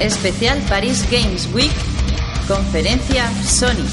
Especial Paris Games Week, conferencia Sony.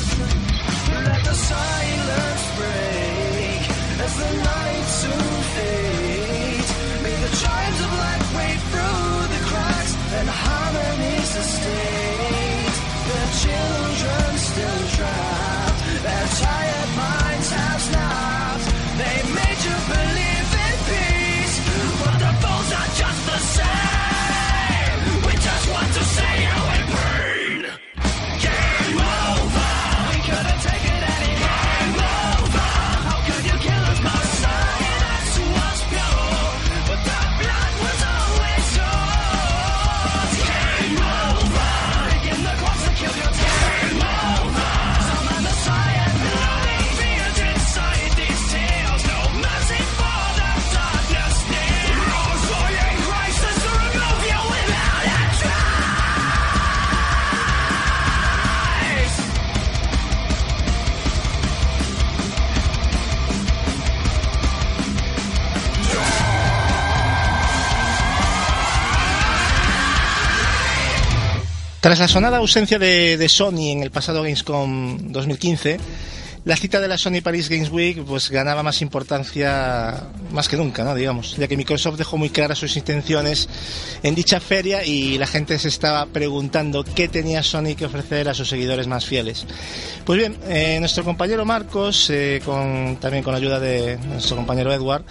Tras la sonada ausencia de, Sony en el pasado Gamescom 2015, la cita de la Sony Paris Games Week pues ganaba más importancia más que nunca, ¿no? digamos, ya que Microsoft dejó muy claras sus intenciones en dicha feria y la gente se estaba preguntando qué tenía Sony que ofrecer a sus seguidores más fieles. Pues bien, eh, nuestro compañero Marcos, eh, también con ayuda de nuestro compañero Edward,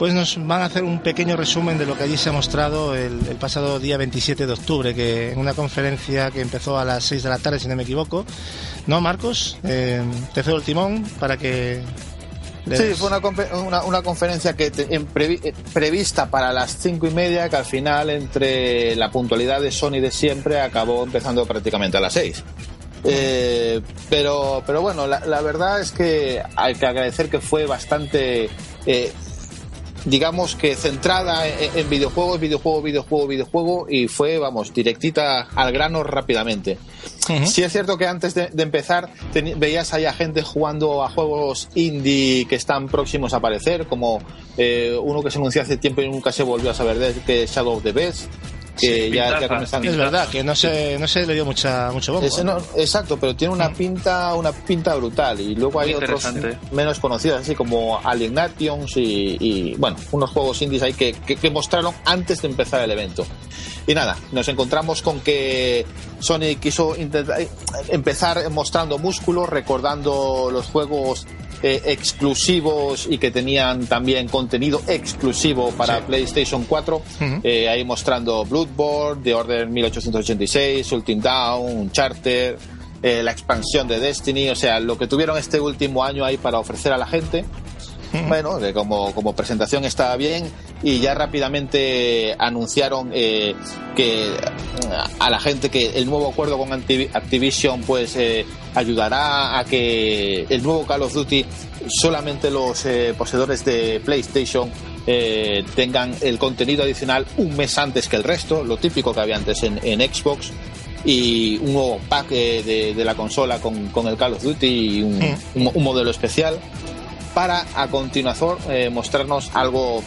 pues nos van a hacer un pequeño resumen de lo que allí se ha mostrado el, pasado día 27 de octubre, que en una conferencia que empezó a las 6 de la tarde, si no me equivoco. ¿No, Marcos? Eh, te cedo el timón para que... Sí, fue una, una, conferencia que eh, prevista para las cinco y media, que al final, entre la puntualidad de Sony de siempre, acabó empezando prácticamente a las 6. Eh, pero, pero bueno, la, verdad es que hay que agradecer que fue bastante digamos que centrada en, videojuegos, videojuego, videojuego, videojuego y fue, vamos, directita al grano rápidamente. Sí es cierto que antes de, empezar veías ahí a gente jugando a juegos indie que están próximos a aparecer, como eh, uno que se anunció hace tiempo y nunca se volvió a saber de que es Shadow of the Beast que ya, Es verdad, que no se, no se le dio mucha, mucho bombo. exacto, pero tiene una pinta una pinta brutal. Y luego hay otros menos conocidos, así como Alienations y, y, bueno, unos juegos indies ahí que, que, mostraron antes de empezar el evento. Y nada, nos encontramos con que Sony quiso intentar, empezar mostrando músculos, recordando los juegos eh, exclusivos y que tenían también contenido exclusivo para PlayStation 4. Eh, ahí mostrando Bloodborne, The Order 1886, Ultimate Down, Charter, eh, la expansión de Destiny, o sea, lo que tuvieron este último año ahí para ofrecer a la gente. Bueno, como, como presentación estaba bien y ya rápidamente anunciaron eh, que a la gente que el nuevo acuerdo con Activision pues eh, ayudará a que el nuevo Call of Duty solamente los eh, poseedores de PlayStation tengan el contenido adicional un mes antes que el resto, lo típico que había antes en, Xbox y un nuevo pack de, la consola con, con, el Call of Duty y un modelo especial para a continuación eh, mostrarnos algo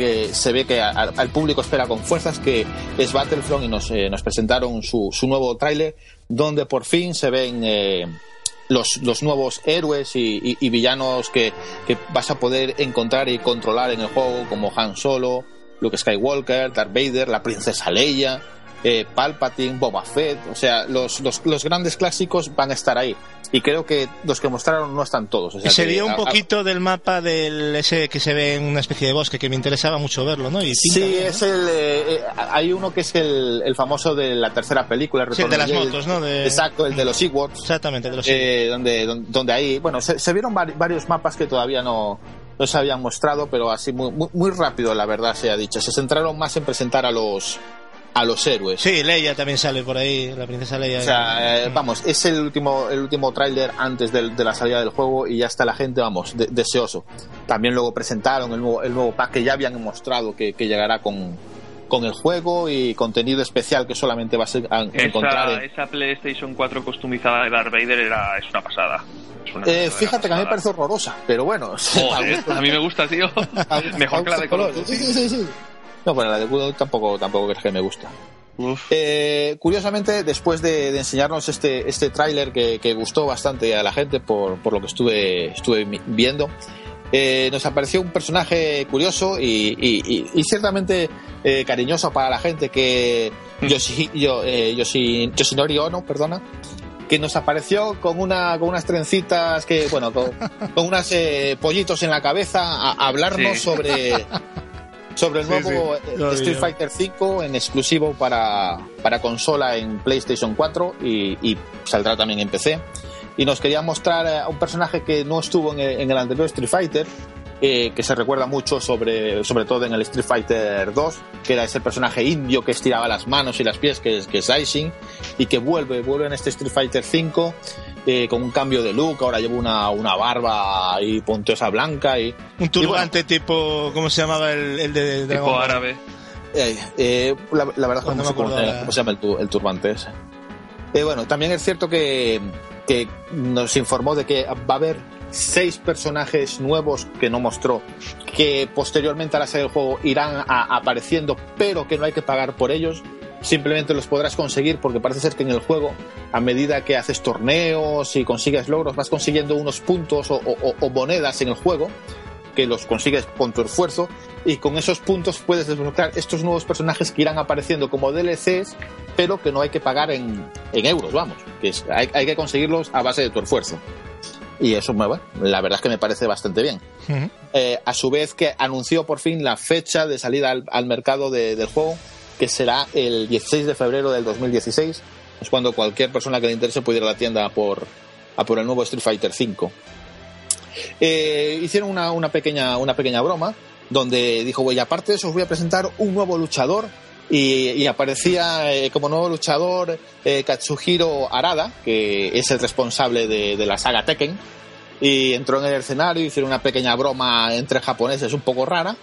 que se ve que al público espera con fuerzas, que es Battlefront y nos, eh, presentaron su, nuevo tráiler, donde por fin se ven eh, los, nuevos héroes y, villanos que, vas a poder encontrar y controlar en el juego, como Han Solo, Luke Skywalker, Darth Vader, la princesa Leia, eh, Palpatine, Boba Fett, o sea, los, los, los, grandes clásicos van a estar ahí. Y creo que los que mostraron no están todos. O sea se vio un poquito del mapa del ese que se ve en una especie de bosque que me interesaba mucho verlo, ¿no? Y sí, es el. Eh, eh, hay uno que es el, el, famoso de la tercera película, el de las motos, ¿no? Exacto, el de los Ewoks. Exactamente, de los eh, donde, donde, donde, ahí. Bueno, se, se vieron varios mapas que todavía no, no se habían mostrado, pero así muy, muy, muy rápido, la verdad se ha dicho. Se centraron más en presentar a los a los héroes. Sí, Leia también sale por ahí, la princesa Leia. O sea, eh, vamos, es el último, el último tráiler antes de, la salida del juego y ya está la gente, vamos, deseoso. También luego presentaron el nuevo, el nuevo pack que ya habían mostrado que, llegará con, con el juego y contenido especial que solamente va a, ser encontrar en... esa PlayStation 4 costumizada de Darth Vader era, es una pasada. eh, fíjate que a mí me parece horrorosa, pero bueno. a mí me gusta, tío. Mejor que la de color. Sí, sí, sí. No, bueno, la de Kudo tampoco, tampoco es que me gusta. Eh, curiosamente, después de, enseñarnos este, este tráiler que, gustó bastante a la gente por, por lo que estuve, estuve viendo, eh, nos apareció un personaje curioso y, ciertamente eh, cariñoso para la gente que mm. Yoshi, yo, Yoshinori Ono, perdona, que nos apareció con una con unas trencitas que bueno con, con unos pollitos en la cabeza a, hablarnos sobre sobre el nuevo Street Fighter V en exclusivo para, para consola en PlayStation 4 y, saldrá también en PC. Y nos quería mostrar a un personaje que no estuvo en el, anterior Street Fighter, eh, que se recuerda mucho sobre, sobre todo en el Street Fighter 2, que era ese personaje indio que estiraba las manos y las pies, que es, que es Aishin, y que vuelve, vuelve en este Street Fighter 5 eh, con un cambio de look, ahora llevo una, una barba y puntosa blanca y... Un turbante tipo, ¿cómo se llamaba el, el de Dragon Tipo árabe. Eh, eh, la, verdad es que no, cómo, se llama el, turbante ese. bueno, también es cierto que, que nos informó de que va a haber seis personajes nuevos que no mostró, que posteriormente a la serie del juego irán apareciendo, pero que no hay que pagar por ellos simplemente los podrás conseguir porque parece ser que en el juego, a medida que haces torneos y consigues logros, vas consiguiendo unos puntos o, monedas en el juego que los consigues con tu esfuerzo y con esos puntos puedes desbloquear estos nuevos personajes que irán apareciendo como DLCs pero que no hay que pagar en, euros, vamos, que hay, que conseguirlos a base de tu esfuerzo. Y eso, bueno, la verdad es que me parece bastante bien. Eh, a su vez que anunció por fin la fecha de salida al, mercado del juego, que será el 16 de febrero del 2016. Es cuando cualquier persona que le interese puede ir a la tienda a por, a por el nuevo Street Fighter V. Eh, hicieron una, una, pequeña, una pequeña broma donde dijo, voy, aparte de eso os voy a presentar un nuevo luchador y, aparecía eh, como nuevo luchador eh, Katsuhiro Arada, que es el responsable de, de, la saga Tekken, y entró en el escenario, hicieron una pequeña broma entre japoneses un poco rara,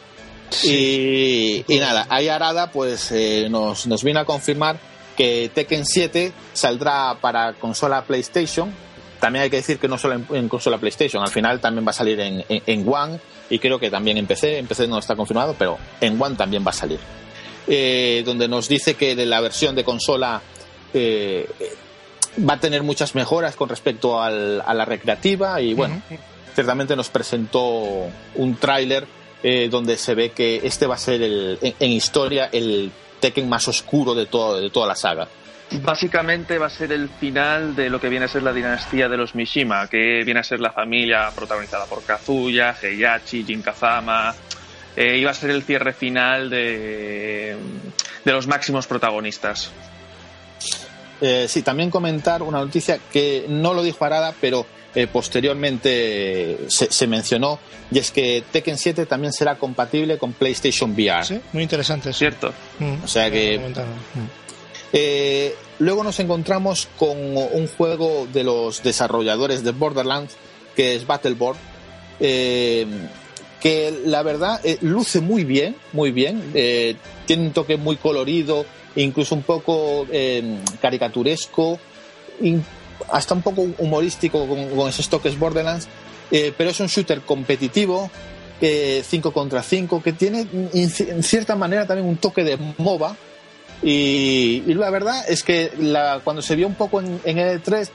y, nada, ahí Arada pues eh, nos, nos vino a confirmar que Tekken 7 saldrá para consola PlayStation. También hay que decir que no solo en, consola PlayStation, al final también va a salir en, en, One y creo que también en PC. En PC no está confirmado, pero en One también va a salir. Eh, donde nos dice que de la versión de consola eh, va a tener muchas mejoras con respecto al, a la recreativa y bueno, ciertamente nos presentó un tráiler eh, donde se ve que este va a ser el, en, historia el Tekken más oscuro de, todo, de toda la saga. Básicamente va a ser el final de lo que viene a ser la dinastía de los Mishima, que viene a ser la familia protagonizada por Kazuya, Heihachi, Jin Kazama. Eh, iba a ser el cierre final de, de los máximos protagonistas. Eh, sí, también comentar una noticia que no lo dijo Arada, pero eh, posteriormente se, mencionó, y es que Tekken 7 también será compatible con PlayStation VR. Sí, muy interesante. Cierto. Mm. o sea que... Mm. Eh, luego nos encontramos con un juego de los desarrolladores de Borderlands, que es Battleborn, eh, que la verdad luce muy bien, muy bien, tiene un toque muy colorido, incluso un poco caricaturesco, hasta un poco humorístico con, esos toques Borderlands, eh, pero es un shooter competitivo, 5 eh, contra 5, que tiene en cierta manera también un toque de MOBA. Y, la verdad es que la, cuando se vio un poco en, en E3,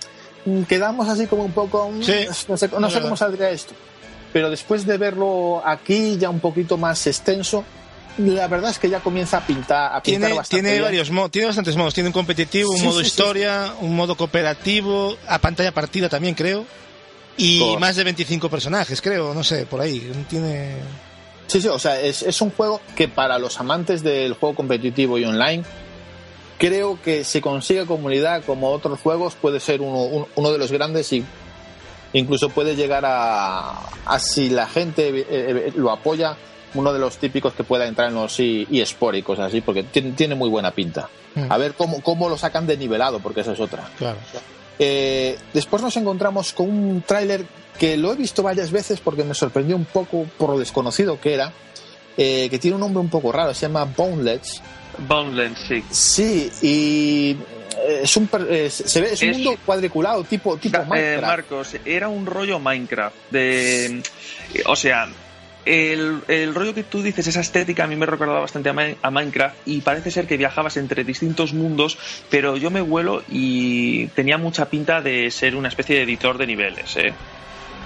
mm, quedamos así como un poco. Mm, no sé, cómo saldría esto. Pero después de verlo aquí, ya un poquito más extenso, la verdad es que ya comienza a pintar, a tiene, bastante tiene varios modos, tiene bastantes modos. Tiene un competitivo, un modo historia, un modo cooperativo, a pantalla partida también creo. Y más de 25 personajes, creo, no sé, por ahí. Tiene. Sí, sí, o sea, es, es un juego que para los amantes del juego competitivo y online, creo que si consigue comunidad como otros juegos, puede ser uno, uno de los grandes y incluso puede llegar a, a si la gente eh, eh, lo apoya, uno de los típicos que pueda entrar en los eSport y cosas así, porque tiene, tiene muy buena pinta. Hmm. A ver cómo, cómo lo sacan de nivelado, porque esa es otra. Claro. Eh, después nos encontramos con un tráiler que lo he visto varias veces porque me sorprendió un poco por lo desconocido que era, eh, que tiene un nombre un poco raro, se llama Boneless. Boneless, sí. Sí, y eh, es un, se ve, es un mundo cuadriculado tipo, tipo Minecraft. Marcos, era un rollo Minecraft. De, o sea, el, el, rollo que tú dices, esa estética, a mí me recordaba bastante a, Minecraft y parece ser que viajabas entre distintos mundos, pero yo me vuelo y tenía mucha pinta de ser una especie de editor de niveles. ¿eh?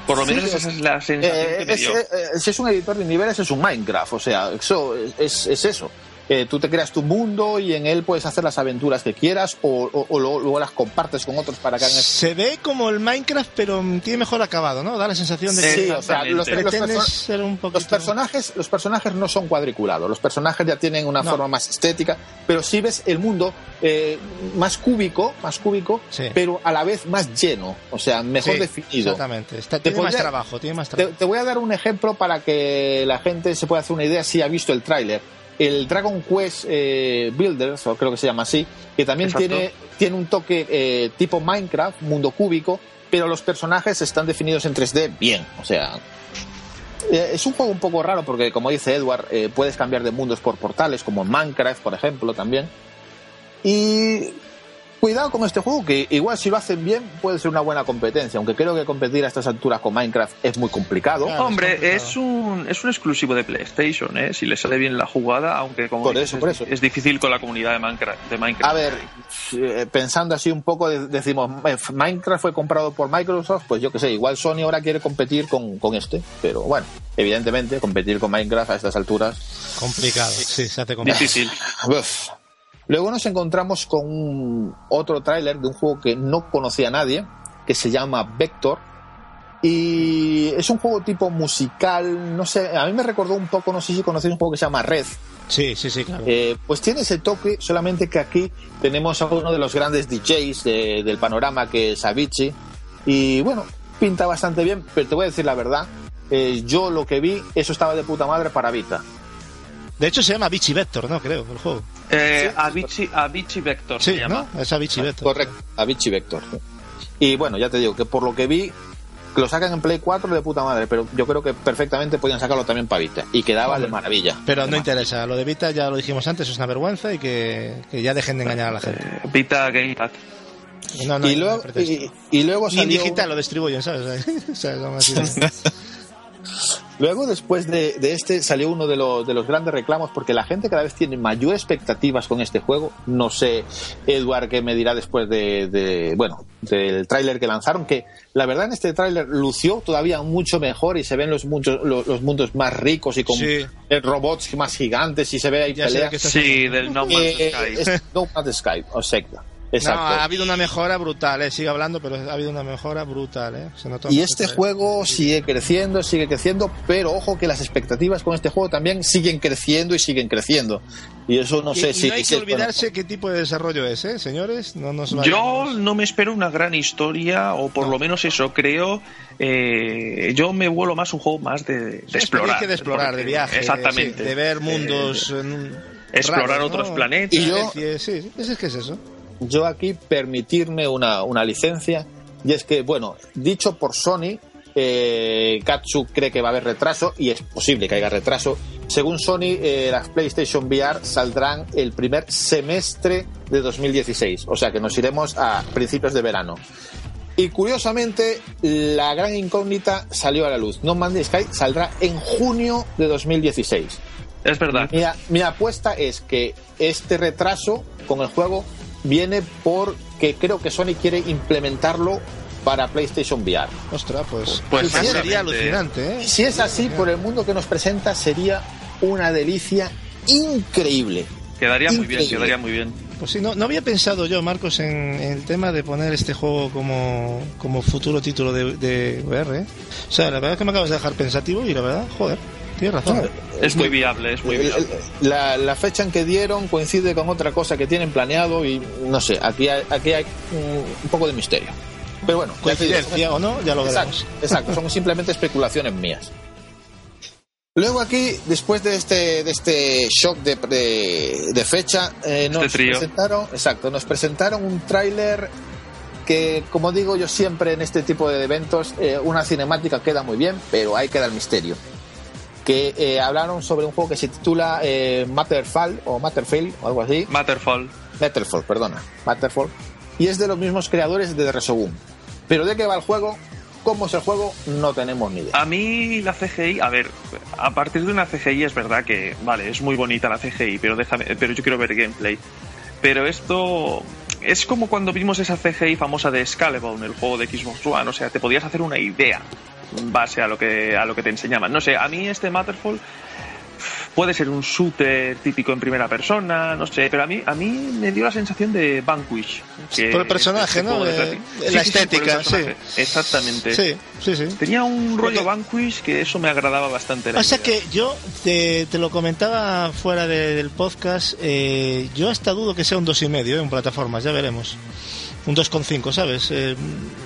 Por lo menos esa es la sensación eh, que me dio. Eh, si es un editor de niveles, es un Minecraft, o sea, eso es, es eso tú te creas tu mundo y en él puedes hacer las aventuras que quieras o, luego, las compartes con otros para que hagan Se ve como el Minecraft, pero tiene mejor acabado, ¿no? Da la sensación de que sí, o sea, los, personajes, los personajes no son cuadriculados, los personajes ya tienen una forma más estética, pero sí ves el mundo eh, más cúbico, más cúbico, pero a la vez más lleno, o sea, mejor definido. Exactamente, tiene más trabajo, tiene más trabajo. te voy a dar un ejemplo para que la gente se pueda hacer una idea si ha visto el tráiler el Dragon Quest eh, Builders, o creo que se llama así, que también tiene, tiene un toque eh, tipo Minecraft, mundo cúbico, pero los personajes están definidos en 3D bien, o sea... Eh, es un juego un poco raro porque, como dice Edward, puedes cambiar de mundos por portales, como en Minecraft, por ejemplo, también. Y Cuidado con este juego, que igual si lo hacen bien puede ser una buena competencia, aunque creo que competir a estas alturas con Minecraft es muy complicado. Hombre, es, un, es un exclusivo de PlayStation, ¿eh? si le sale bien la jugada, aunque como por eso, por eso. es difícil con la comunidad de Minecraft, de Minecraft. A ver, eh, pensando así un poco, decimos, eh, Minecraft fue comprado por Microsoft, pues yo que sé, igual Sony ahora quiere competir con, con este, pero bueno, evidentemente competir con Minecraft a estas alturas... Complicado, sí, se hace complicado. Difícil. Luego nos encontramos con otro tráiler de un juego que no conocía a nadie, que se llama Vector. Y es un juego tipo musical, no sé, a mí me recordó un poco, no sé si conocéis un juego que se llama Red. Sí, sí, sí, claro. Eh, pues tiene ese toque, solamente que aquí tenemos a uno de los grandes DJs del panorama, que es Avicii. Y bueno, pinta bastante bien, pero te voy a decir la verdad, eh, yo lo que vi, eso estaba de puta madre para Vita. De hecho se llama Avicii Vector, ¿no? Creo, el juego. Eh, Avicii, Vector sí, se llama. ¿no? Es Avicii Vector. Correcto, Avicii Vector. Y bueno, ya te digo que por lo que vi, lo sacan en Play 4 de puta madre, pero yo creo que perfectamente podían sacarlo también para Vita. Y quedaba de maravilla. Pero no interesa, lo de Vita ya lo dijimos antes, es una vergüenza y que, ya dejen de engañar a la gente. Eh, Vita Gamepad. No, no, y, luego, y, luego salió... Ni digital lo distribuyen, ¿sabes? o sea, Luego, después de, este, salió uno de, de, los grandes reclamos porque la gente cada vez tiene mayor expectativas con este juego. No sé, Edward, qué me dirá después de, bueno, del tráiler que lanzaron, que la verdad en este tráiler lució todavía mucho mejor y se ven los, muchos, los, mundos más ricos y con robots más gigantes y se ve ahí peleas. Sí, del No Man's eh, Sky. no Man's Sky, o sea, no, ha habido una mejora brutal, ¿eh? sigue hablando, pero ha habido una mejora brutal. ¿eh? y este juego sigue creciendo, sigue creciendo, pero ojo que las expectativas con este juego también siguen creciendo y siguen creciendo. Y eso no sé si... No hay que olvidarse qué tipo de desarrollo es, ¿eh, señores? No nos Yo no me espero una gran historia, o por lo menos eso, creo... Eh, yo me vuelo más un juego más de, explorar. de explorar, de viaje. Exactamente. De, ver mundos... explorar otros planetas. Y yo, sí, es que es eso yo aquí permitirme una, una licencia, y es que, bueno, dicho por Sony, eh, Katsu cree que va a haber retraso, y es posible que haya retraso. Según Sony, eh, las PlayStation VR saldrán el primer semestre de 2016, o sea que nos iremos a principios de verano. Y curiosamente, la gran incógnita salió a la luz. No Man's Sky saldrá en junio de 2016. Es verdad. mi apuesta es que este retraso con el juego viene porque creo que Sony quiere implementarlo para PlayStation VR. Ostras, pues, pues, sería alucinante. ¿eh? Si es así, por el mundo que nos presenta, sería una delicia increíble. Quedaría muy bien, quedaría muy bien. Pues sí, no, no había pensado yo, Marcos, en, el tema de poner este juego como, como futuro título de, de VR. ¿eh? O sea, la verdad es que me acabas de dejar pensativo y la verdad, joder, tienes razón. es muy viable, es muy viable. La, la, fecha en que dieron coincide con otra cosa que tienen planeado y no sé, aquí hay, aquí hay un, poco de misterio. Pero bueno, coincidencia o no, ya lo veremos. exacto son simplemente especulaciones mías. Luego aquí, después de este, de este shock de, de, fecha, eh, nos este presentaron, exacto, nos presentaron un tráiler que, como digo yo siempre en este tipo de eventos, eh, una cinemática queda muy bien, pero ahí queda el misterio. Que eh, hablaron sobre un juego que se titula Matterfall o Matterfall o algo así. Matterfall. Matterfall, perdona, Matterfall. Y es de los mismos creadores de Resogun. Pero de qué va el juego, cómo es el juego, no tenemos ni idea. A mí la CGI, a ver, a partir de una CGI es verdad que, vale, es muy bonita la CGI, pero déjame, pero yo quiero ver gameplay. Pero esto es como cuando vimos esa CGI famosa de en el juego de Xbox One, o sea, te podías hacer una idea base a lo que a lo que te enseñaban. No sé, a mí este Matterfall puede ser un shooter típico en primera persona, no sé, pero a mí a mí me dio la sensación de Vanquish. por el personaje, ¿no? la estética, sí, Exactamente. Sí, sí, sí. Tenía un rollo Vanquish que eso me agradaba bastante. o sea que yo te, lo comentaba fuera del podcast, eh, yo hasta dudo que sea un dos y medio en plataformas, ya veremos un 2,5, ¿sabes? Eh,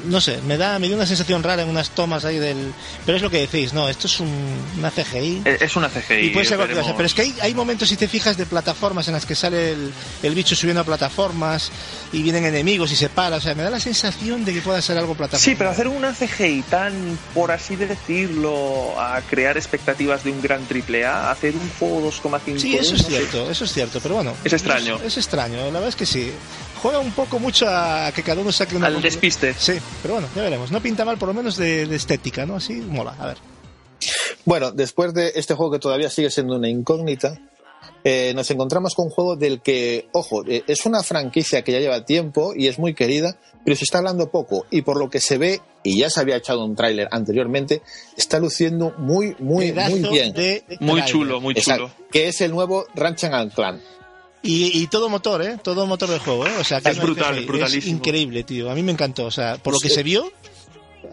no sé, me da, me dio una sensación rara en unas tomas ahí del... Pero es lo que decís, no, esto es un, una CGI. Es una CGI. Y puede ser cualquier cosa, pero es que hay, hay momentos, si te fijas, de plataformas en las que sale el, el, bicho subiendo a plataformas y vienen enemigos y se para, o sea, me da la sensación de que pueda ser algo plataforma. Sí, pero hacer una CGI tan, por así decirlo, a crear expectativas de un gran triple A, hacer un juego 2,5... Sí, eso es cierto, eso es cierto, pero bueno... Es extraño. es extraño, la verdad es que sí juega un poco mucho a que cada uno saque una. Al despiste. Sí, pero bueno, ya veremos. No pinta mal, por lo menos de, estética, ¿no? Así mola, a ver. Bueno, después de este juego que todavía sigue siendo una incógnita, eh, nos encontramos con un juego del que, ojo, eh, es una franquicia que ya lleva tiempo y es muy querida, pero se está hablando poco y por lo que se ve, y ya se había echado un tráiler anteriormente, está luciendo muy, muy, muy bien. muy chulo, muy chulo. que es el nuevo Ratchet Clan. Y, todo motor, ¿eh? Todo motor del juego, ¿eh? O sea, que es brutal, Es increíble, tío. A mí me encantó. O sea, por lo que se vio,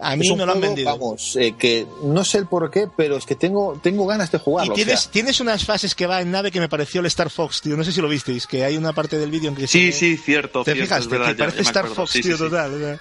a mí me lo han vendido. Vamos, eh, que no sé el por qué, pero es que tengo, tengo ganas de jugarlo. Y tienes, tienes unas fases que va en nave que me pareció el Star Fox, tío. No sé si lo visteis, que hay una parte del vídeo en que Sí, sí, cierto. ¿Te fijas? que parece Star Fox, tío, total.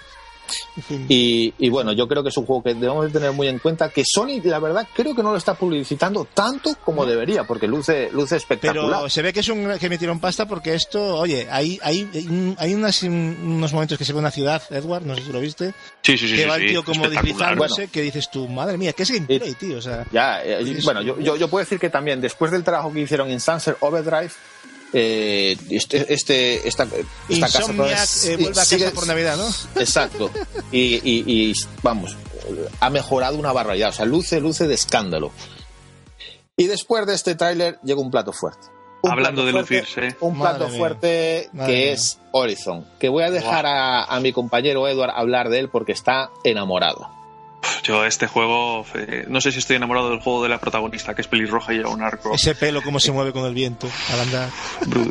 Y, bueno, yo creo que es un juego que debemos de tener muy en cuenta que Sony, la verdad, creo que no lo está publicitando tanto como debería, porque luce, luce espectacular. Pero se ve que es un que metieron pasta porque esto, oye, hay, hay, hay unos momentos que se ve una ciudad, Edward, no sé si lo viste. Sí, sí, sí. Que va el tío como deslizándose, que dices tú, madre mía, ¿qué es gameplay, tío? O sea, ya, eh, bueno, yo, yo, yo puedo decir que también después del trabajo que hicieron en Sunset Overdrive, eh, este, este, esta, esta casa eh, vuelve a casa por Navidad, ¿no? Exacto. Y, y, vamos, ha mejorado una barbaridad. O sea, luce, luce de escándalo. Y después de este tráiler llega un plato fuerte. Hablando de lucirse. Un plato fuerte que es Horizon. Que voy a dejar a, a mi compañero Edward hablar de él porque está enamorado. Yo este juego, eh, no sé si estoy enamorado del juego de la protagonista, que es pelirroja y lleva un arco. Ese pelo, cómo se mueve con el viento al andar.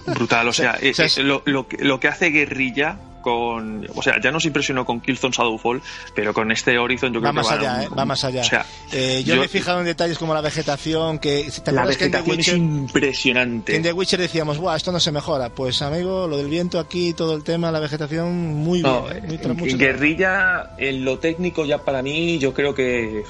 brutal, o sea, eh, lo, lo, que hace guerrilla con. O sea, ya nos impresionó con Killzone Shadowfall, pero con este Horizon yo creo va más que allá, va más allá. Eh, yo, me he fijado en detalles como la vegetación, que. la vegetación es impresionante. en The Witcher decíamos, Buah, esto no se mejora. Pues, amigo, lo del viento aquí, todo el tema, la vegetación, muy bien. en, guerrilla, en lo técnico, ya para mí, yo creo que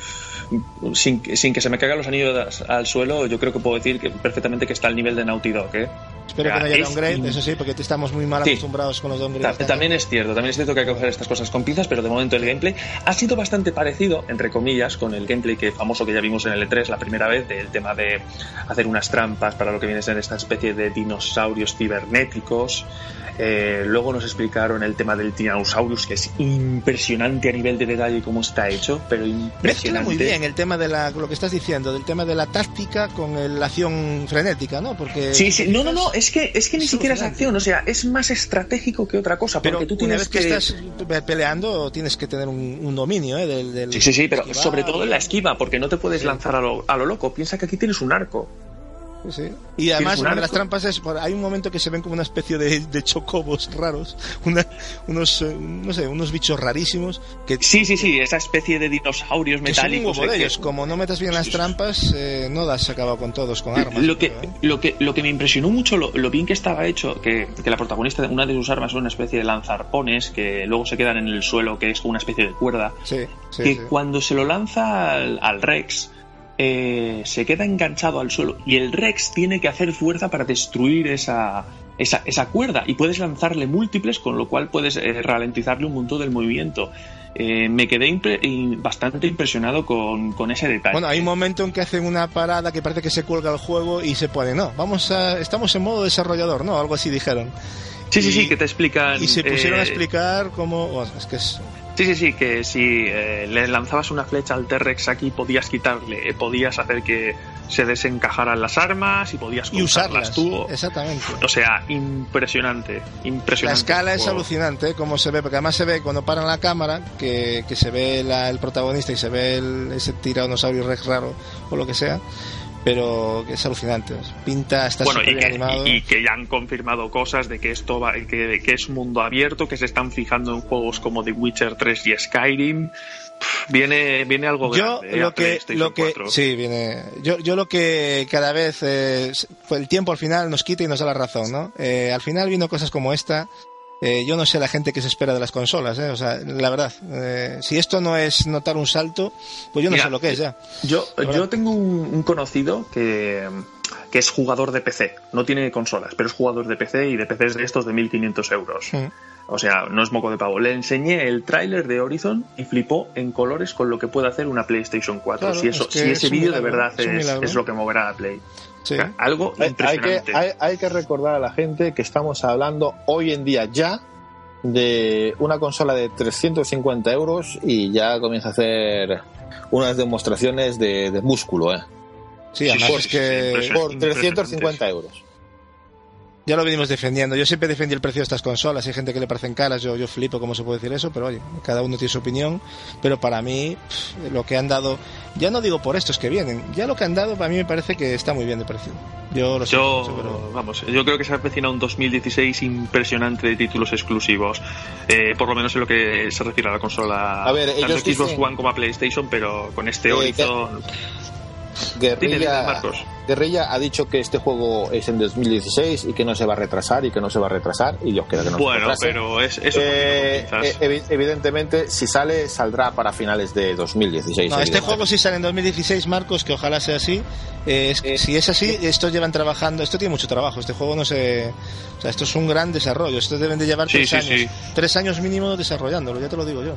sin, sin, que se me caigan los anillos al suelo, yo creo que puedo decir que perfectamente que está al nivel de Naughty Dog. ¿eh? Espero que no haya downgrade, eso sí, porque estamos muy mal acostumbrados con los downgrades. también es cierto, también es cierto que hay que coger estas cosas con pinzas, pero de momento el gameplay ha sido bastante parecido, entre comillas, con el gameplay que famoso que ya vimos en el E3 la primera vez, del tema de hacer unas trampas para lo que viene a ser esta especie de dinosaurios cibernéticos. Eh, luego nos explicaron el tema del Tyrannosaurus, que es impresionante a nivel de detalle cómo está hecho, pero impresionante. muy bien el tema de la, lo que estás diciendo, del tema de la táctica con la acción frenética, ¿no? Porque sí, sí, no, no, no, es que es que ni siquiera es acción, o sea, es más estratégico que otra cosa, porque tú tienes que... estás peleando tienes que tener un, dominio, ¿eh? Del, sí, sí, sí, pero sobre todo en la esquiva, porque no te puedes lanzar a lo, a lo loco. Piensa que aquí tienes un arco. Y además, una de las trampas es, hay un momento que se ven como una especie de, chocobos raros, unos, eh, no sé, unos bichos rarísimos. Que, sí, sí, sí, esa especie de dinosaurios metálicos. de ellos. Como no metas bien las trampas, eh, no das acabado con todos, con armas. Lo que, lo que, lo que me impresionó mucho, lo, bien que estaba hecho, que, que, la protagonista, una de sus armas es una especie de lanzarpones que luego se quedan en el suelo, que es como una especie de cuerda. que cuando se lo lanza al Rex, eh, se queda enganchado al suelo y el Rex tiene que hacer fuerza para destruir esa, esa, esa cuerda y puedes lanzarle múltiples, con lo cual puedes eh, ralentizarle un montón del movimiento. Eh, me quedé bastante impresionado con, con, ese detalle. Bueno, hay un momento en que hacen una parada que parece que se cuelga el juego y se pone, no, vamos a, estamos en modo desarrollador, ¿no? Algo así dijeron. Sí, sí, sí, que te explican. Y se pusieron a explicar cómo. es que es Sí, sí, sí, que si eh, le lanzabas una flecha al T-Rex aquí podías quitarle, eh, podías hacer que se desencajaran las armas y podías y usarlas tú. Exactamente. O sea, impresionante, impresionante. La escala es alucinante, ¿eh? como se ve, porque además se ve cuando paran la cámara, que, que se ve el protagonista y se ve el, ese tiranosaurio Rex raro o lo que sea pero es alucinante. Pinta, está bueno, y animado. Y, que ya han confirmado cosas de que esto va, que, que, es mundo abierto, que se están fijando en juegos como The Witcher 3 y Skyrim. viene, viene algo yo ¿eh? lo que, lo que sí viene yo, yo lo que cada vez eh, el tiempo al final nos quita y nos da la razón no eh, al final viendo cosas como esta eh, yo no sé la gente que se espera de las consolas, ¿eh? o sea, la verdad, eh, si esto no es notar un salto, pues yo no sé lo que es ya. Yo, yo tengo un, conocido que, que, es jugador de PC, no tiene consolas, pero es jugador de PC y de PCs de estos de 1500 euros. Mm. O sea, no es moco de pavo. Le enseñé el tráiler de Horizon y flipó en colores con lo que puede hacer una PlayStation 4. si, eso, si ese vídeo de verdad es, es, lo que moverá a Play. Algo impresionante. Hay que, recordar a la gente que estamos hablando hoy en día ya de una consola de 350 euros y ya comienza a hacer unas demostraciones de, músculo, ¿eh? Sí, además es que por 350 euros ya lo venimos defendiendo. Yo siempre defendí el precio de estas consolas. Hay gente que le parecen caras, yo, yo flipo cómo se puede decir eso, pero oye, cada uno tiene su opinión. Pero para mí, lo que han dado, ya no digo por estos que vienen, ya lo que han dado para mí me parece que está muy bien de precio. Yo lo sé. Yo, vamos, yo creo que se avecina un 2016 impresionante de títulos exclusivos. Eh, por lo menos en lo que se refiere a la consola. A ver, tanto Xbox One como a PlayStation, pero con este eh, Horizon. Guerrilla, Guerrilla ha dicho que este juego es en 2016 y que no se va a retrasar y que no se va a retrasar y yo creo que no bueno, se pero es eso eh, eh, evidentemente si sale saldrá para finales de 2016. este juego si sale en 2016, Marcos, que ojalá sea así. Eh, si es así, estos llevan trabajando, esto tiene mucho trabajo, este juego no se... O sea, esto es un gran desarrollo, esto deben de llevar tres años. Tres años mínimo desarrollándolo, ya te lo digo yo.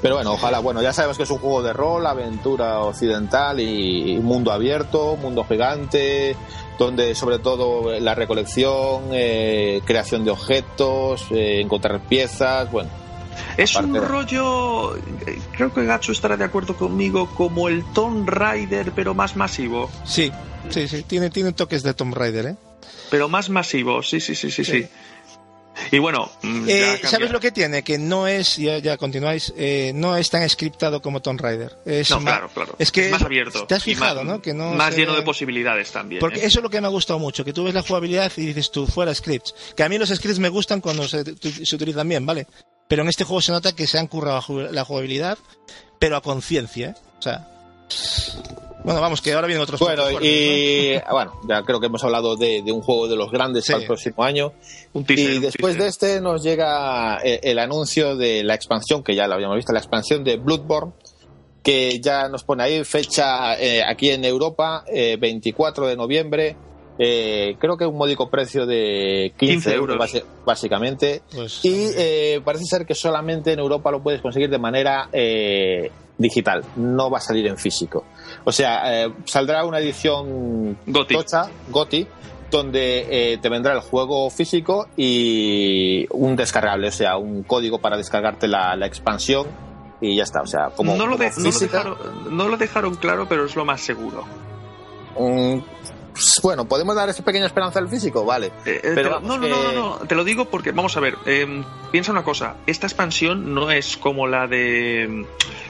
Pero bueno, ojalá, bueno, ya sabemos que es un juego de rol, aventura occidental y, mundo abierto, mundo gigante, donde sobre todo la recolección, eh, creación de objetos, eh, encontrar piezas, bueno. Es un rollo, creo que Gacho estará de acuerdo conmigo, como el Tomb Raider, pero más masivo. Sí, sí, sí, tiene, tiene toques de Tomb Raider, ¿eh? Pero más masivo, sí, sí, sí, sí. sí. Y bueno, mm, eh, ¿sabes lo que tiene? Que no es, ya, ya continuáis, eh, no es tan scriptado como Tomb Raider. Es no, claro, claro. Es que más abierto. Te has fijado, ¿no? Que no más lleno de posibilidades también. Porque ¿eh? eso es lo que me ha gustado mucho, que tú ves la jugabilidad y dices tú, fuera scripts. Que a mí los scripts me gustan cuando se, se utilizan bien, ¿vale? Pero en este juego se nota que se han currado la jugabilidad, pero a conciencia, ¿eh? O sea, bueno, vamos, que ahora vienen otros Bueno, y bueno, ya creo que hemos hablado de, un juego de los grandes para el próximo año. y después de este nos llega eh, el, anuncio de la expansión, que ya lo habíamos visto, la expansión de Bloodborne, que ya nos pone ahí fecha eh, aquí en Europa, 24 eh, de noviembre. creo que un módico precio de 15, euros, básicamente. Pues, y parece ser que solamente en Europa lo puedes conseguir de manera digital, no va a salir en físico. O sea, eh, saldrá una edición Goti, tocha, Goti donde eh, te vendrá el juego físico y un descargable, o sea, un código para descargarte la, expansión y ya está. O sea, como, no, lo, dejaron, claro, pero es lo más seguro. Mm, bueno, ¿podemos dar esa pequeña esperanza al físico? Vale. Eh, eh, pero no, no, no, no, te lo digo porque, vamos a ver, em, piensa una cosa, esta expansión no es como la de em,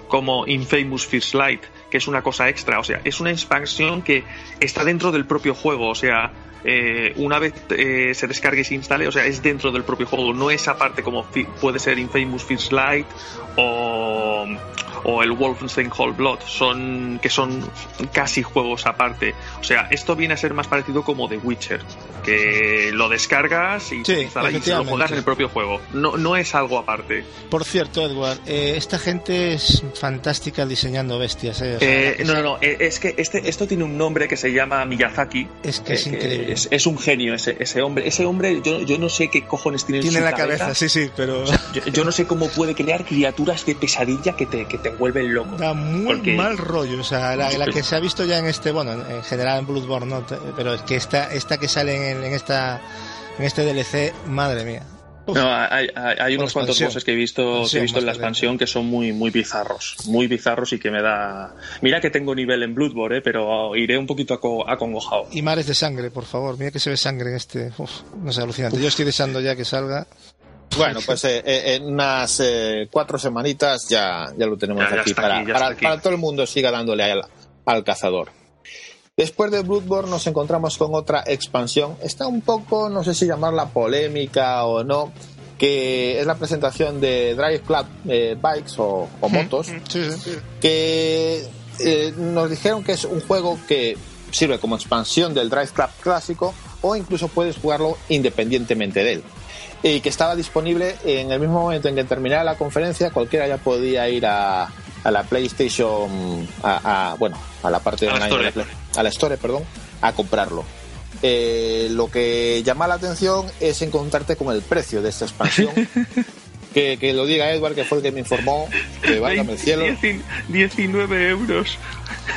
como Infamous First Light, que es una cosa extra, o sea, es una expansión que está dentro del propio juego, o sea, eh, una vez eh, se descargue y se instale, o sea, es dentro del propio juego, no es aparte como puede ser Infamous First Light o, o el Wolfenstein Cold Blood, son, que son casi juegos aparte. O sea, esto viene a ser más parecido como The Witcher, que lo descargas y, sí, lo juegas en el propio juego. No, no es algo aparte. Por cierto, Edward, eh, esta gente es fantástica diseñando bestias. no, no, no, es que este, esto tiene un nombre que se llama Miyazaki. Es que es increíble es, un genio ese, ese hombre. Ese hombre, yo, yo no sé qué cojones tiene, tiene en la cabeza. sí, sí, pero. yo, no sé cómo puede crear criaturas de pesadilla que te, que te vuelven loco. Da muy mal rollo. O sea, la, que se ha visto ya en este, bueno, en general en Bloodborne, ¿no? pero es que esta, esta que sale en, en, esta, en este DLC, madre mía. No, hay, hay, unos cuantos bosses que he visto, que he visto en la expansión que son muy, muy bizarros, muy bizarros y que me da. Mira que tengo nivel en Bloodborne, ¿eh? pero iré un poquito acongojado. Y mares de sangre, por favor. Mira que se ve sangre en este. no sé, alucinante. Yo estoy deseando ya que salga. Bueno, pues eh, eh, en unas cuatro semanitas ya, ya lo tenemos aquí, para, para, todo el mundo siga dándole al, al cazador. Después de Bloodborne nos encontramos con otra expansión. Está un poco, no sé si llamarla polémica o no, que es la presentación de Drive Club eh, Bikes o, motos, que eh, nos dijeron que es un juego que sirve como expansión del Drive Club clásico o incluso puedes jugarlo independientemente de él. Y que estaba disponible en el mismo momento en que terminara la conferencia, cualquiera ya podía ir a, a la PlayStation, a, bueno, a la parte de la, a la Store, perdón, a comprarlo. Eh, lo que llama la atención es encontrarte con el precio de esta expansión. que, lo diga Edward, que fue el que me informó, que válgame el cielo. 19 euros.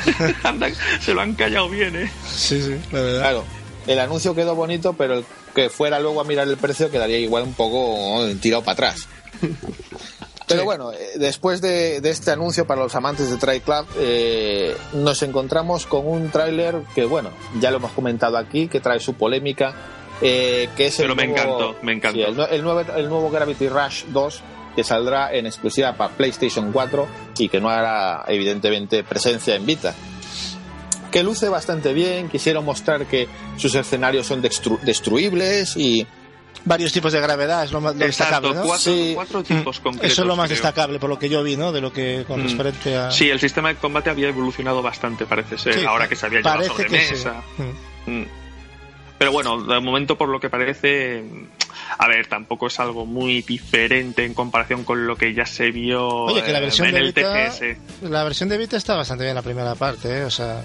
se lo han callado bien, ¿eh? Sí, sí, la verdad. Claro, el anuncio quedó bonito, pero el que fuera luego a mirar el precio quedaría igual un poco tirado para atrás. Pero bueno, eh, después de, este anuncio para los amantes de Trail Club, eh, nos encontramos con un tráiler que, bueno, ya lo hemos comentado aquí, que trae su polémica, eh, que es el Pero me encantó, me encantó. el, nuevo, el nuevo Gravity Rush 2 que saldrá en exclusiva para PlayStation 4 y que no hará evidentemente presencia en Vita que luce bastante bien, quisieron mostrar que sus escenarios son destruibles y varios tipos de gravedad, es lo más destacable, ¿no? Cuatro, tipos mm. concretos. Eso es lo más destacable, por lo que yo vi, ¿no? De lo que con mm. a... Sí, el sistema de combate había evolucionado bastante, parece ser, ahora que se había llevado sobre mesa. Mm. Pero bueno, de momento, por lo que parece, a ver, tampoco es algo muy diferente en comparación con lo que ya se vio Oye, que la versión en de el TGS. La versión de Vita está bastante bien la primera parte, ¿eh? O sea...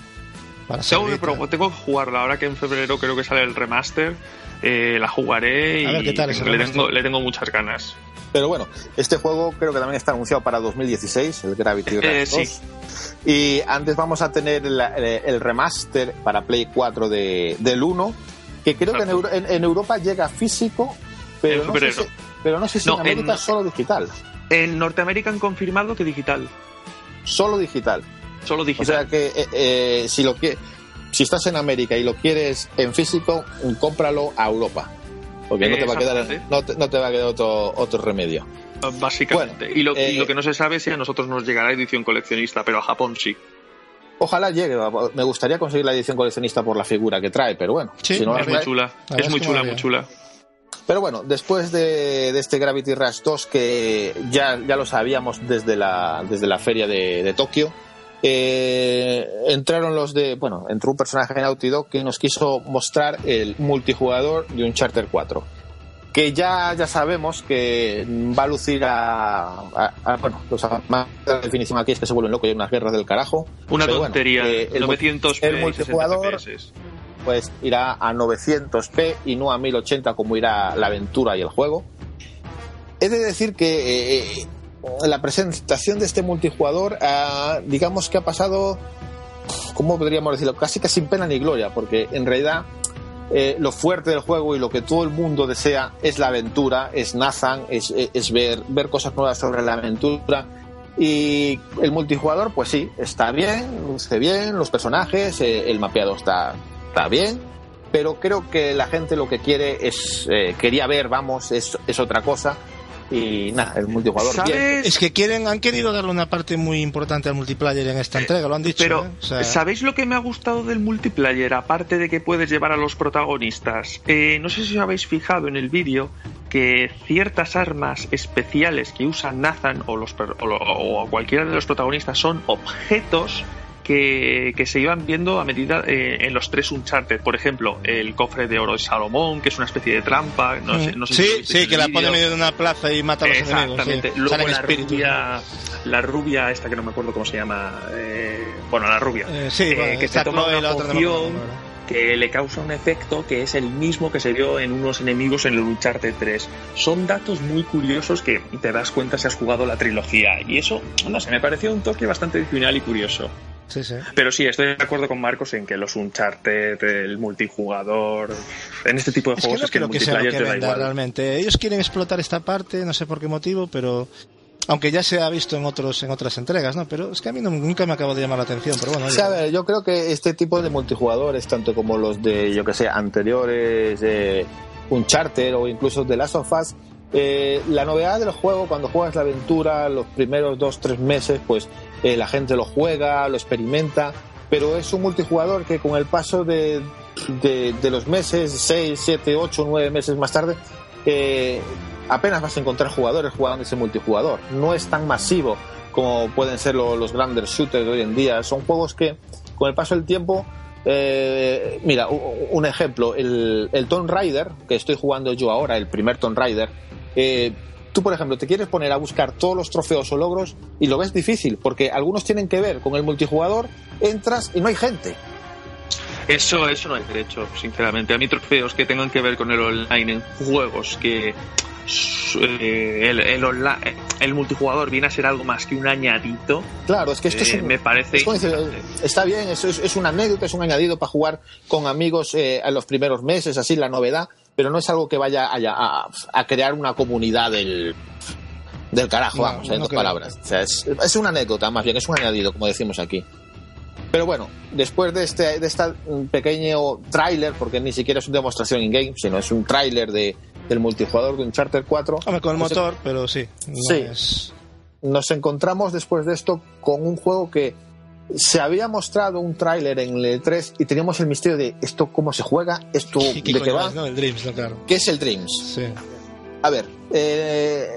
Para tengo, que, tengo que jugarla ahora que en febrero creo que sale el remaster eh, la jugaré y le, tengo, le, tengo, muchas ganas. Pero bueno, este juego creo que también está anunciado para 2016, el Gravity eh, Rush 2. Y antes vamos a tener el, remaster para Play 4 de, del 1, que creo que en, Europa llega físico, pero, no sé, si, pero no sé si en América solo digital. En Norteamérica han confirmado que digital. Solo digital. Solo digital. O sea que eh, si lo que si estás en América y lo quieres en físico, cómpralo a Europa. Porque no te va a quedar, no te, va a quedar otro, otro remedio. Básicamente. y, lo, eh, que no se sabe es si a nosotros nos llegará edición coleccionista, pero a Japón sí. Ojalá llegue. Me gustaría conseguir la edición coleccionista por la figura que trae, pero bueno. es muy chula. Es muy chula, muy chula. Pero bueno, después de, este Gravity Rush 2, que ya, ya lo sabíamos desde la, desde la feria de, de Tokio, eh, entraron los de, bueno, entró un personaje en Naughty Dog que nos quiso mostrar el multijugador de un Charter 4 que ya, ya sabemos que va a lucir a, bueno, los más definición aquí es que se vuelven locos y hay unas guerras del carajo. Una tontería, el, 900p el multijugador pues irá a 900p y no a 1080 como irá la aventura y el juego. He de decir que eh, la presentación de este multijugador, ah, digamos que ha pasado, ¿cómo podríamos decirlo? Casi que sin pena ni gloria, porque en realidad eh, lo fuerte del juego y lo que todo el mundo desea es la aventura, es Nathan, es, ver, ver cosas nuevas sobre la aventura. Y el multijugador, pues sí, está bien, luce bien, los personajes, eh, el mapeado está, está bien, pero creo que la gente lo que quiere es, eh, quería ver, vamos, es, es otra cosa y nada, el multijugador bien. Es que quieren, han querido darle una parte muy importante al multiplayer en esta entrega, lo han dicho. Pero, ¿eh? ¿sabéis lo que me ha gustado del multiplayer? Aparte de que puedes llevar a los protagonistas. Eh, no sé si os habéis fijado en el vídeo que ciertas armas especiales que usan Nathan o, los, o cualquiera de los protagonistas son objetos que, se iban viendo a medida eh, en los tres Uncharted. Por ejemplo, el cofre de oro de Salomón, que es una especie de trampa. No sé, no sé sí, sí, que la pone en medio de una plaza y mata a los enemigos. Exactamente. Luego la rubia, la rubia, esta que no me acuerdo cómo se llama. Eh, bueno, la rubia. Eh, sí, que se toma una poción que le causa un efecto que es el mismo que se vio en unos enemigos en el Uncharted 3. Son datos muy curiosos que te das cuenta si has jugado la trilogía. Y eso, no sé, me pareció un toque bastante original y curioso. Pero sí, estoy de acuerdo con Marcos en que los Uncharted, el multijugador, en este tipo de juegos es que, no que sea lo que venda, realmente. Ellos quieren explotar esta parte, no sé por qué motivo, pero aunque ya se ha visto en otros en otras entregas, ¿no? Pero es que a mí nunca me acabo de llamar la atención, pero bueno. a ver, yo creo que este tipo de multijugadores, tanto como los de, yo que sé, anteriores, eh, Uncharted o incluso de Last of Us, eh, la novedad del juego, cuando juegas la aventura, los primeros dos, tres meses, pues eh, la gente lo juega, lo experimenta, pero es un multijugador que con el paso de, de, los meses, seis, siete, ocho, nueve meses más tarde, eh, apenas vas a encontrar jugadores jugando ese multijugador. No es tan masivo como pueden ser los grandes shooters de hoy en día. Son juegos que con el paso del tiempo mira, un ejemplo, el, el Tomb Raider, que estoy jugando yo ahora, el primer Tomb Raider, eh, tú, por ejemplo, te quieres poner a buscar todos los trofeos o logros y lo ves difícil, porque algunos tienen que ver con el multijugador, entras y no hay gente. Eso, eso no hay derecho, sinceramente. A mí trofeos que tengan que ver con el online en juegos que eh, el, el, multijugador viene a ser algo más que un añadido. Claro, es que esto eh, me parece. está bien, es, es, una anécdota, es un añadido para jugar con amigos en los primeros meses, así la novedad pero no es algo que vaya a, a, crear una comunidad del, del carajo, vamos, en dos palabras. es, una anécdota, más bien, es un añadido, como decimos aquí. Pero bueno, después de este, de este pequeño tráiler, porque ni siquiera es una demostración in-game, sino es un tráiler de, del multijugador de Uncharted 4. Hombre, con el motor, pero sí. sí. Nos encontramos después de esto con un juego que se había mostrado un tráiler en el 3 y teníamos el misterio de esto cómo se juega, esto de qué va. el Dreams, claro. ¿Qué es el Dreams? A ver, eh,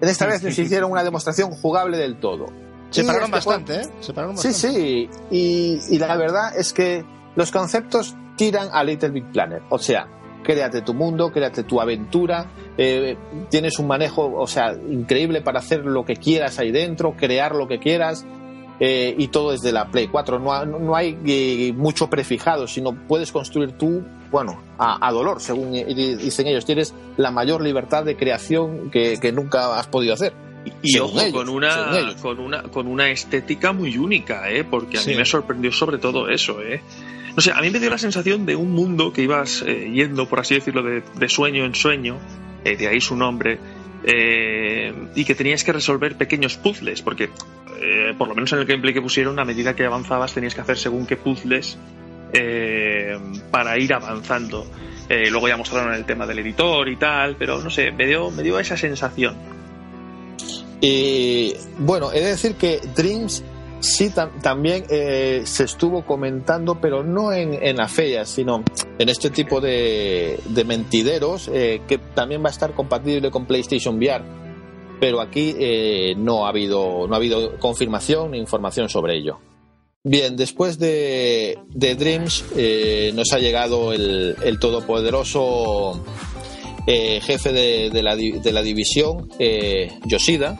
en esta vez nos hicieron una demostración jugable del todo. Se pararon este bastante, ¿eh? Sí, sí. Y, y, la verdad es que los conceptos tiran a Little Big Planet. O sea, créate tu mundo, créate tu aventura, eh, tienes un manejo, o sea, increíble para hacer lo que quieras ahí dentro, crear lo que quieras. Eh, y todo desde la Play 4. No, no hay eh, mucho prefijado, sino puedes construir tú, bueno, a, dolor, según dicen ellos. Tienes la mayor libertad de creación que, nunca has podido hacer. Y ojo, con, una, con, una, con una estética muy única, ¿eh? porque a mí me sorprendió sobre todo eso. ¿eh? No sé, a mí me dio la sensación de un mundo que ibas eh, yendo, por así decirlo, de, de sueño en sueño, de ahí su nombre, y que tenías que resolver pequeños puzzles, porque eh, por lo menos en el gameplay que pusieron, a medida que avanzabas tenías que hacer según qué puzzles eh, para ir avanzando. Eh, luego ya mostraron el tema del editor y tal, pero no sé, me dio, me dio esa sensación. Y bueno, he de decir que Dreams sí también se estuvo comentando, pero no en, en la feria, sino en este tipo de, de mentideros, que también va a estar compatible con PlayStation VR pero aquí eh, no, ha habido, no ha habido confirmación ni información sobre ello. Bien, después de, Dreams eh, nos ha llegado el, todopoderoso eh, jefe de, la, división, Yoshida,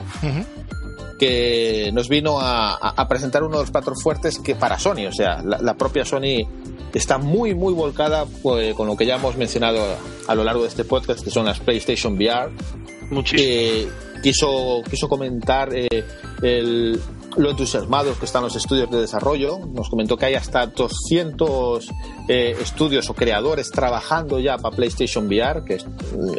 que nos vino a, presentar uno de los platos fuertes que para Sony, o sea, la, propia Sony está muy, muy volcada pues, con lo que ya hemos mencionado a, lo largo de este podcast, que son las PlayStation VR. Muchísimo quiso, quiso comentar eh, el, lo entusiasmados que están los estudios de desarrollo. Nos comentó que hay hasta 200 eh, estudios o creadores trabajando ya para PlayStation VR, que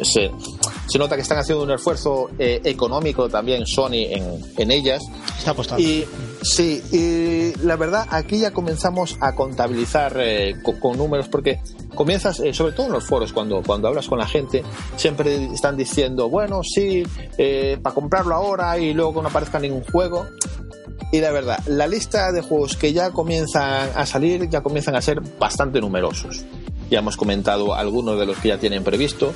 Se nota que están haciendo un esfuerzo eh, económico también Sony en, en ellas. Está apostando. Y sí, y la verdad, aquí ya comenzamos a contabilizar eh, con, números, porque comienzas, eh, sobre todo en los foros, cuando, cuando hablas con la gente, siempre están diciendo, bueno, sí, para comprarlo ahora y luego no aparezca ningún juego. Y la verdad, la lista de juegos que ya comienzan a salir ya comienzan a ser bastante numerosos. Ya hemos comentado algunos de los que ya tienen previsto.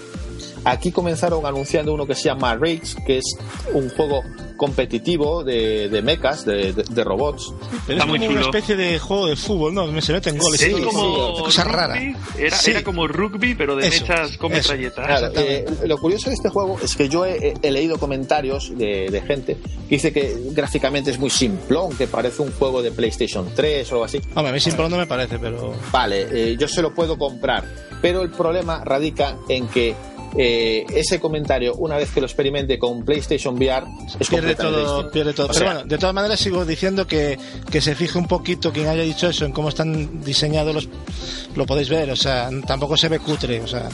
Aquí comenzaron anunciando uno que se llama Riggs, que es un juego competitivo de, de mechas, de, de, robots. Pero es como una especie de juego de fútbol, ¿no? Se meten goles. Sí, es como cosa rara. Era, era, como rugby, pero de mechas con metralletas. Eh, lo curioso de este juego es que yo he, leído comentarios de, gente que dice que gráficamente es muy simplón, que parece un juego de PlayStation 3 o algo así. Hombre, a mí simplón no me parece, pero... Vale, eh, yo se lo puedo comprar, pero el problema radica en que eh, ese comentario, una vez que lo experimente con PlayStation VR, es pierde todo, pierde todo. Pero bueno, de todas maneras sigo diciendo que, que se fije un poquito quien haya dicho eso en cómo están diseñados los, lo podéis ver, o sea, tampoco se ve cutre, o sea.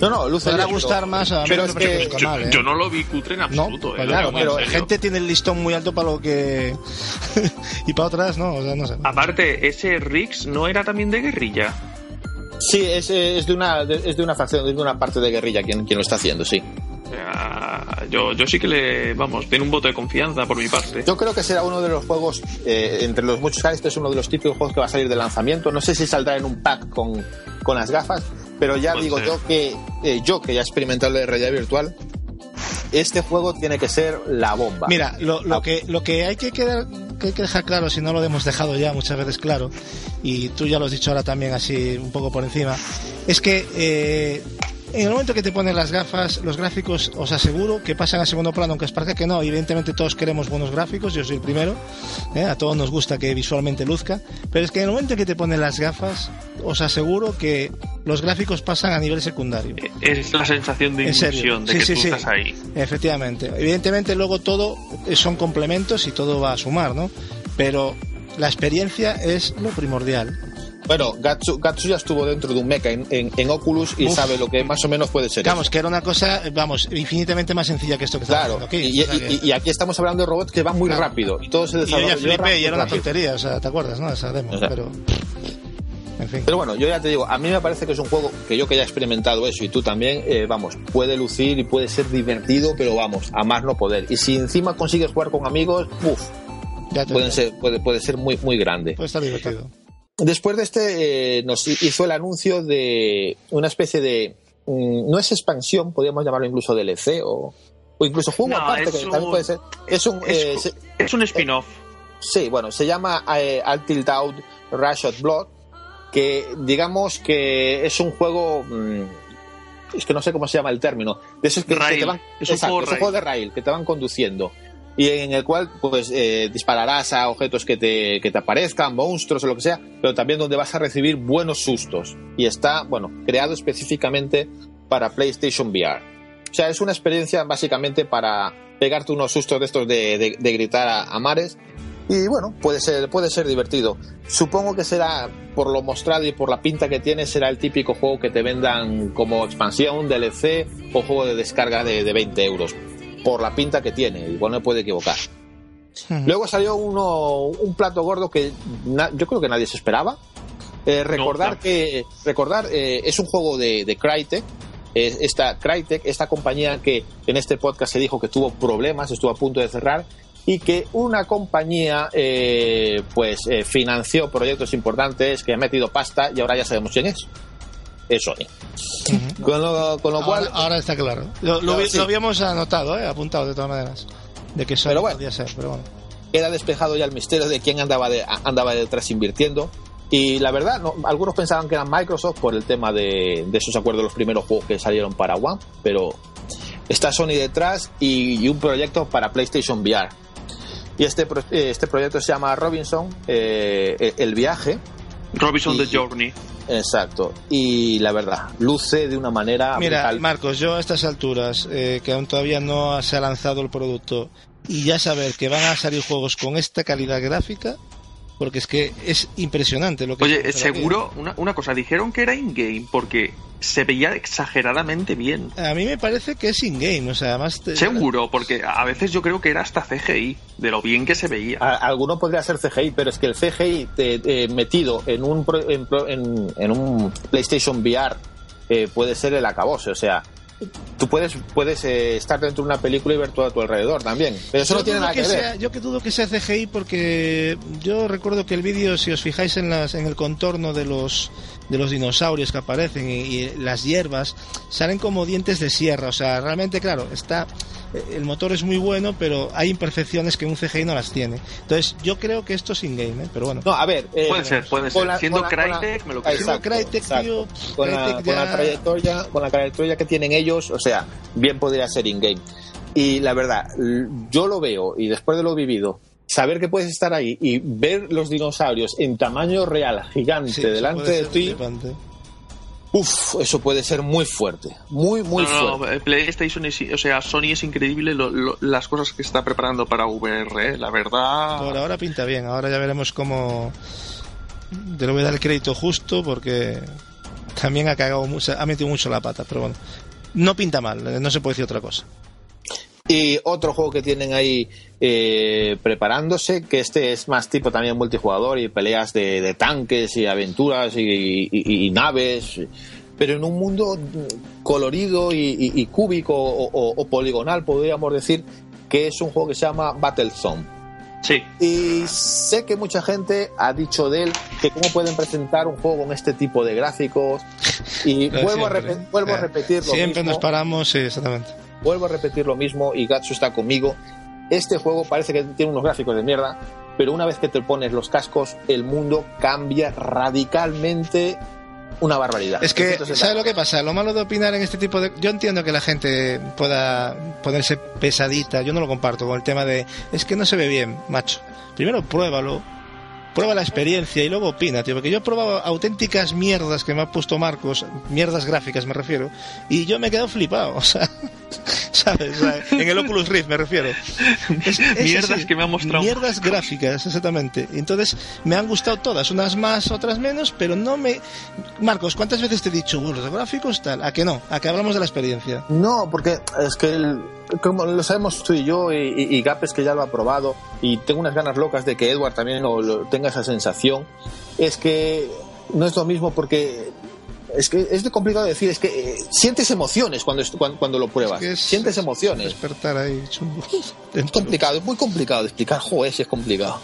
No, no, luce Podrá gustar más a pero es que ¿eh? yo, no lo vi cutre en absoluto. No, pues claro, pero gente tiene el listón muy alto para lo que y para otras no, o sea, no sé. Aparte, ese Rix no era también de guerrilla. Sí, es, es, de una, es de una facción, de una parte de guerrilla quien, quien lo está haciendo, sí. yo, yo sí que le, vamos, tiene un voto de confianza por mi parte. Yo creo que será uno de los juegos, eh, entre los muchos que este es uno de los típicos juegos que va a salir de lanzamiento. No sé si saldrá en un pack con, con las gafas, pero ya digo yo que eh, yo que ya he experimentado la realidad virtual, este juego tiene que ser la bomba. Mira, lo, lo que, lo que hay que quedar que hay que dejar claro, si no lo hemos dejado ya muchas veces claro, y tú ya lo has dicho ahora también así un poco por encima, es que eh, en el momento que te pones las gafas, los gráficos os aseguro que pasan a segundo plano, aunque es parece que no. Evidentemente todos queremos buenos gráficos, yo soy el primero, ¿eh? a todos nos gusta que visualmente luzca, pero es que en el momento que te pones las gafas, os aseguro que los gráficos pasan a nivel secundario. Es la sensación de inmersión, de que tú estás ahí. Efectivamente. Evidentemente luego todo son complementos y todo va a sumar, ¿no? Pero la experiencia es lo primordial. Bueno, Gatsu, ya estuvo dentro de un mecha en, Oculus y sabe lo que más o menos puede ser. Vamos, que era una cosa, vamos, infinitamente más sencilla que esto que Claro, aquí. Y, aquí estamos hablando de robots que van muy rápido y todo se desarrolla. Y, y era una tontería, o sea, ¿te acuerdas, no? Esa demo, pero. En fin. Pero bueno, yo ya te digo, a mí me parece que es un juego que yo que ya he experimentado eso y tú también, eh, vamos, puede lucir y puede ser divertido, pero vamos, a más no poder. Y si encima consigues jugar con amigos, uff, puede ser, puede, puede ser muy, muy grande. Puede estar divertido. Después de este, eh, nos hizo el anuncio de una especie de. Mm, no es expansión, podríamos llamarlo incluso DLC o, o incluso juego aparte, que también puede ser. Es un, es, eh, un spin-off. sí, bueno, se llama eh, Until Dawn Rush of Blood, que digamos que es un juego. Mm, es que no sé cómo se llama el término. De esos que, te van. Es un, juego, de rail, que te van conduciendo y en el cual pues eh, dispararás a objetos que te, que te aparezcan, monstruos o lo que sea, pero también donde vas a recibir buenos sustos. Y está, bueno, creado específicamente para PlayStation VR. O sea, es una experiencia básicamente para pegarte unos sustos de estos de, de, gritar a, mares. Y bueno, puede ser, puede ser divertido. Supongo que será, por lo mostrado y por la pinta que tiene, será el típico juego que te vendan como expansión, DLC o juego de descarga de, de 20 euros por la pinta que tiene, igual no puede equivocar. Luego salió uno, un plato gordo que yo creo que nadie se esperaba. Eh, recordar que recordar eh, es un juego de, de Crytek. esta Crytek, esta compañía que en este podcast se dijo que tuvo problemas, estuvo a punto de cerrar y que una compañía eh, pues financió proyectos importantes, que ha metido pasta y ahora ya sabemos quién es es Sony. con, lo, cual. Ahora, está claro. Lo, habíamos anotado, ¿eh? apuntado de todas maneras. De que Sony podía ser, pero bueno. Queda despejado ya el misterio de quién andaba, de, andaba detrás invirtiendo. Y la verdad, no, algunos pensaban que era Microsoft por el tema de, de esos acuerdos, los primeros juegos que salieron para One, pero está Sony detrás y, un proyecto para PlayStation VR. Y este, este proyecto se llama Robinson, eh, El Viaje. Robinson The Journey. Exacto. Y la verdad, luce de una manera. Mira, Marcos, yo a estas alturas, eh, que aún todavía no se ha lanzado el producto, y ya saber que van a salir juegos con esta calidad gráfica, porque es que es impresionante lo que... Oye, seguro, una, una, cosa, dijeron que era in-game porque se veía exageradamente bien. A mí me parece que es in-game, o sea, además... Seguro, porque a veces yo creo que era hasta CGI, de lo bien que se veía. alguno podría ser CGI, pero es que el CGI metido en un, en, un PlayStation VR eh, puede ser el acabose, o sea tú puedes, puedes eh, estar dentro de una película y ver todo a tu alrededor también. Pero eso no tiene nada que, ver. yo que dudo que sea CGI porque yo recuerdo que el vídeo, si os fijáis en, las, en el contorno de los, de los dinosaurios que aparecen y, las hierbas, salen como dientes de sierra. O sea, realmente, claro, está eh, el motor es muy bueno, pero hay imperfecciones que un CGI no las tiene. Entonces, yo creo que esto es in-game, ¿eh? pero bueno. No, a ver. Eh, puede ser, puede ser. Siendo Crytek, me lo creo. Crytek, tío, con, la, trayectoria, con la trayectoria que tienen ellos, o sea, bien podría ser in-game. Y la verdad, yo lo veo, y después de lo vivido, saber que puedes estar ahí y ver los dinosaurios en tamaño real, gigante, delante de ti. Uf, eso puede ser muy fuerte, muy, muy fuerte. No, PlayStation, o sea, Sony es increíble las cosas que está preparando para VR, ¿eh? la verdad. Por ahora pinta bien, ahora ya veremos cómo. Te lo voy a dar el crédito justo porque también ha cagado mucho, ha metido mucho la pata, pero bueno, no pinta mal, no se puede decir otra cosa. Y otro juego que tienen ahí eh, preparándose, que este es más tipo también multijugador y peleas de, tanques y aventuras y, naves, pero en un mundo colorido y, cúbico o, poligonal, podríamos decir, que es un juego que se llama Battlezone. Sí. Y sé que mucha gente ha dicho de él que cómo pueden presentar un juego con este tipo de gráficos. Y vuelvo, a, vuelvo a repetirlo. Siempre nos paramos, sí, exactamente vuelvo a repetir lo mismo y Gatsu está conmigo. Este juego parece que tiene unos gráficos de mierda, pero una vez que te pones los cascos, el mundo cambia radicalmente una barbaridad. Es que, ¿sabes lo que pasa? Lo malo de opinar en este tipo de... Yo entiendo que la gente pueda ponerse pesadita, yo no lo comparto con el tema de... Es que no se ve bien, macho. Primero pruébalo, prueba la experiencia y luego opina, tío. Porque yo he probado auténticas mierdas que me ha puesto Marcos, mierdas gráficas me refiero, y yo me he quedado flipado, o sea, ¿sabes? en el Oculus Rift me refiero. mierdas que me han mostrado. Mierdas gráficas, exactamente. Entonces, me han gustado todas, unas más, otras menos, pero no me. Marcos, ¿cuántas veces te he dicho, los gráficos tal? ¿A que no? ¿A que hablamos de la experiencia? No, porque es que el como lo sabemos tú y yo, y, Gapes que ya lo ha probado, y tengo unas ganas locas de que Edward también tenga esa sensación, es que no es lo mismo porque es que es complicado decir, es que eh, sientes emociones cuando, cuando, lo pruebas, sientes emociones. Despertar ahí, Es complicado, es muy complicado de explicar, joder, es complicado.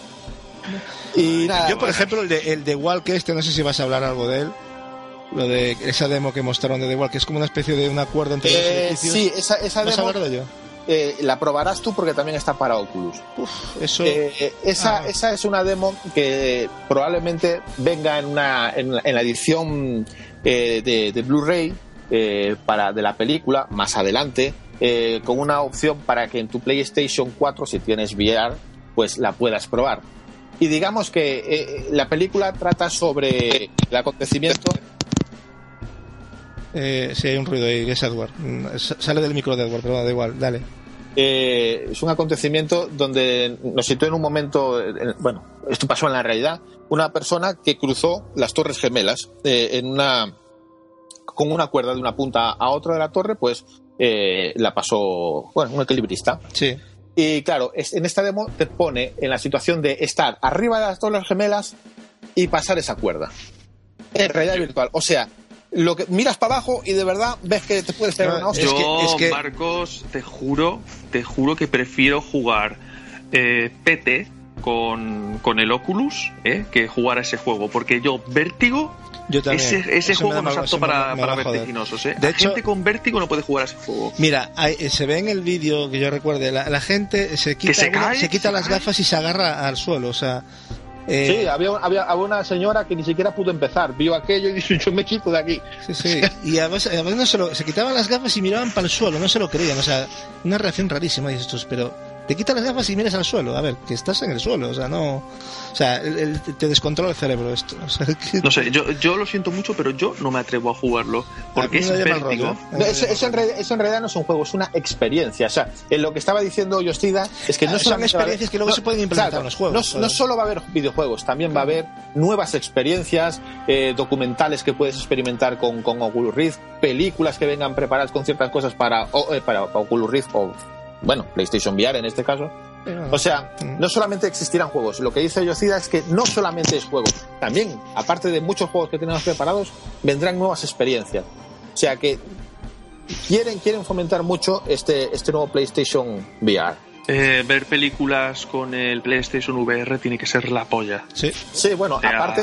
Y yo, por ejemplo, el de, el de Walk este, no sé si vas a hablar algo de él lo de esa demo que mostraron de The Wall, que es como una especie de un acuerdo entre los eh, Sí, esa, esa demo. De eh, la probarás tú porque también está para Oculus. eso. Eh, esa, ah. esa es una demo que probablemente venga en, una, en, la edición de, de Blu-ray para de la película más adelante, con una opción para que en tu PlayStation 4, si tienes VR, pues la puedas probar. Y digamos que la película trata sobre el acontecimiento eh, sí, hay un ruido ahí, es Edward. Mm, sale del micro de Edward, pero da igual, dale. Eh, es un acontecimiento donde nos sitúa en un momento, bueno, esto pasó en la realidad, una persona que cruzó las Torres Gemelas eh, en una con una cuerda de una punta a otra de la torre, pues la pasó, bueno, un equilibrista. Sí. Y claro, en esta demo te pone en la situación de estar arriba de las Torres Gemelas y pasar esa cuerda. En realidad virtual. O sea, lo que miras para abajo y de verdad ves que te puedes hacer una hostia. Yo, es que, Marcos, te juro, te juro que prefiero jugar eh, PT con, con, el Oculus eh, que jugar a ese juego, porque yo vértigo yo también. Ese, juego no es apto para, para vertiginosos. ¿eh? De hecho, gente con vértigo no puede jugar a ese juego. Mira, eh, se ve en el vídeo que yo recuerde, la, la gente se quita, se, quita las gafas y se agarra al suelo. O sea, eh, sí, había, había, una señora que ni siquiera pudo empezar, vio aquello y dijo, yo me quito de aquí. Sí, sí. y a veces, no se, se, quitaban las gafas y miraban para el suelo, no se lo creían. O sea, una reacción rarísima, dices tú, pero te quitas las gafas y miras al suelo. A ver, que estás en el suelo, o sea, no. O sea, te descontrola el cerebro esto. No sé, yo, yo lo siento mucho, pero yo no me atrevo a jugarlo. Porque es vértigo. eso, en realidad, no es un juego, es una experiencia. O sea, en lo que estaba diciendo Yostida es que no son experiencias que luego se pueden implementar en los juegos. No, solo va a haber videojuegos, también va a haber nuevas experiencias, eh, documentales que puedes experimentar con, con Oculus Rift, películas que vengan preparadas con ciertas cosas para, eh, para, para Oculus Rift o bueno, PlayStation VR en este caso. O sea, mm. no solamente existirán juegos, lo que dice Yocida es que no solamente es juego, también, aparte de muchos juegos que tenemos preparados, vendrán nuevas experiencias. O sea que quieren, quieren fomentar mucho este, este nuevo PlayStation VR. Eh, ver películas con el PlayStation VR tiene que ser la polla. Sí, sí bueno, aparte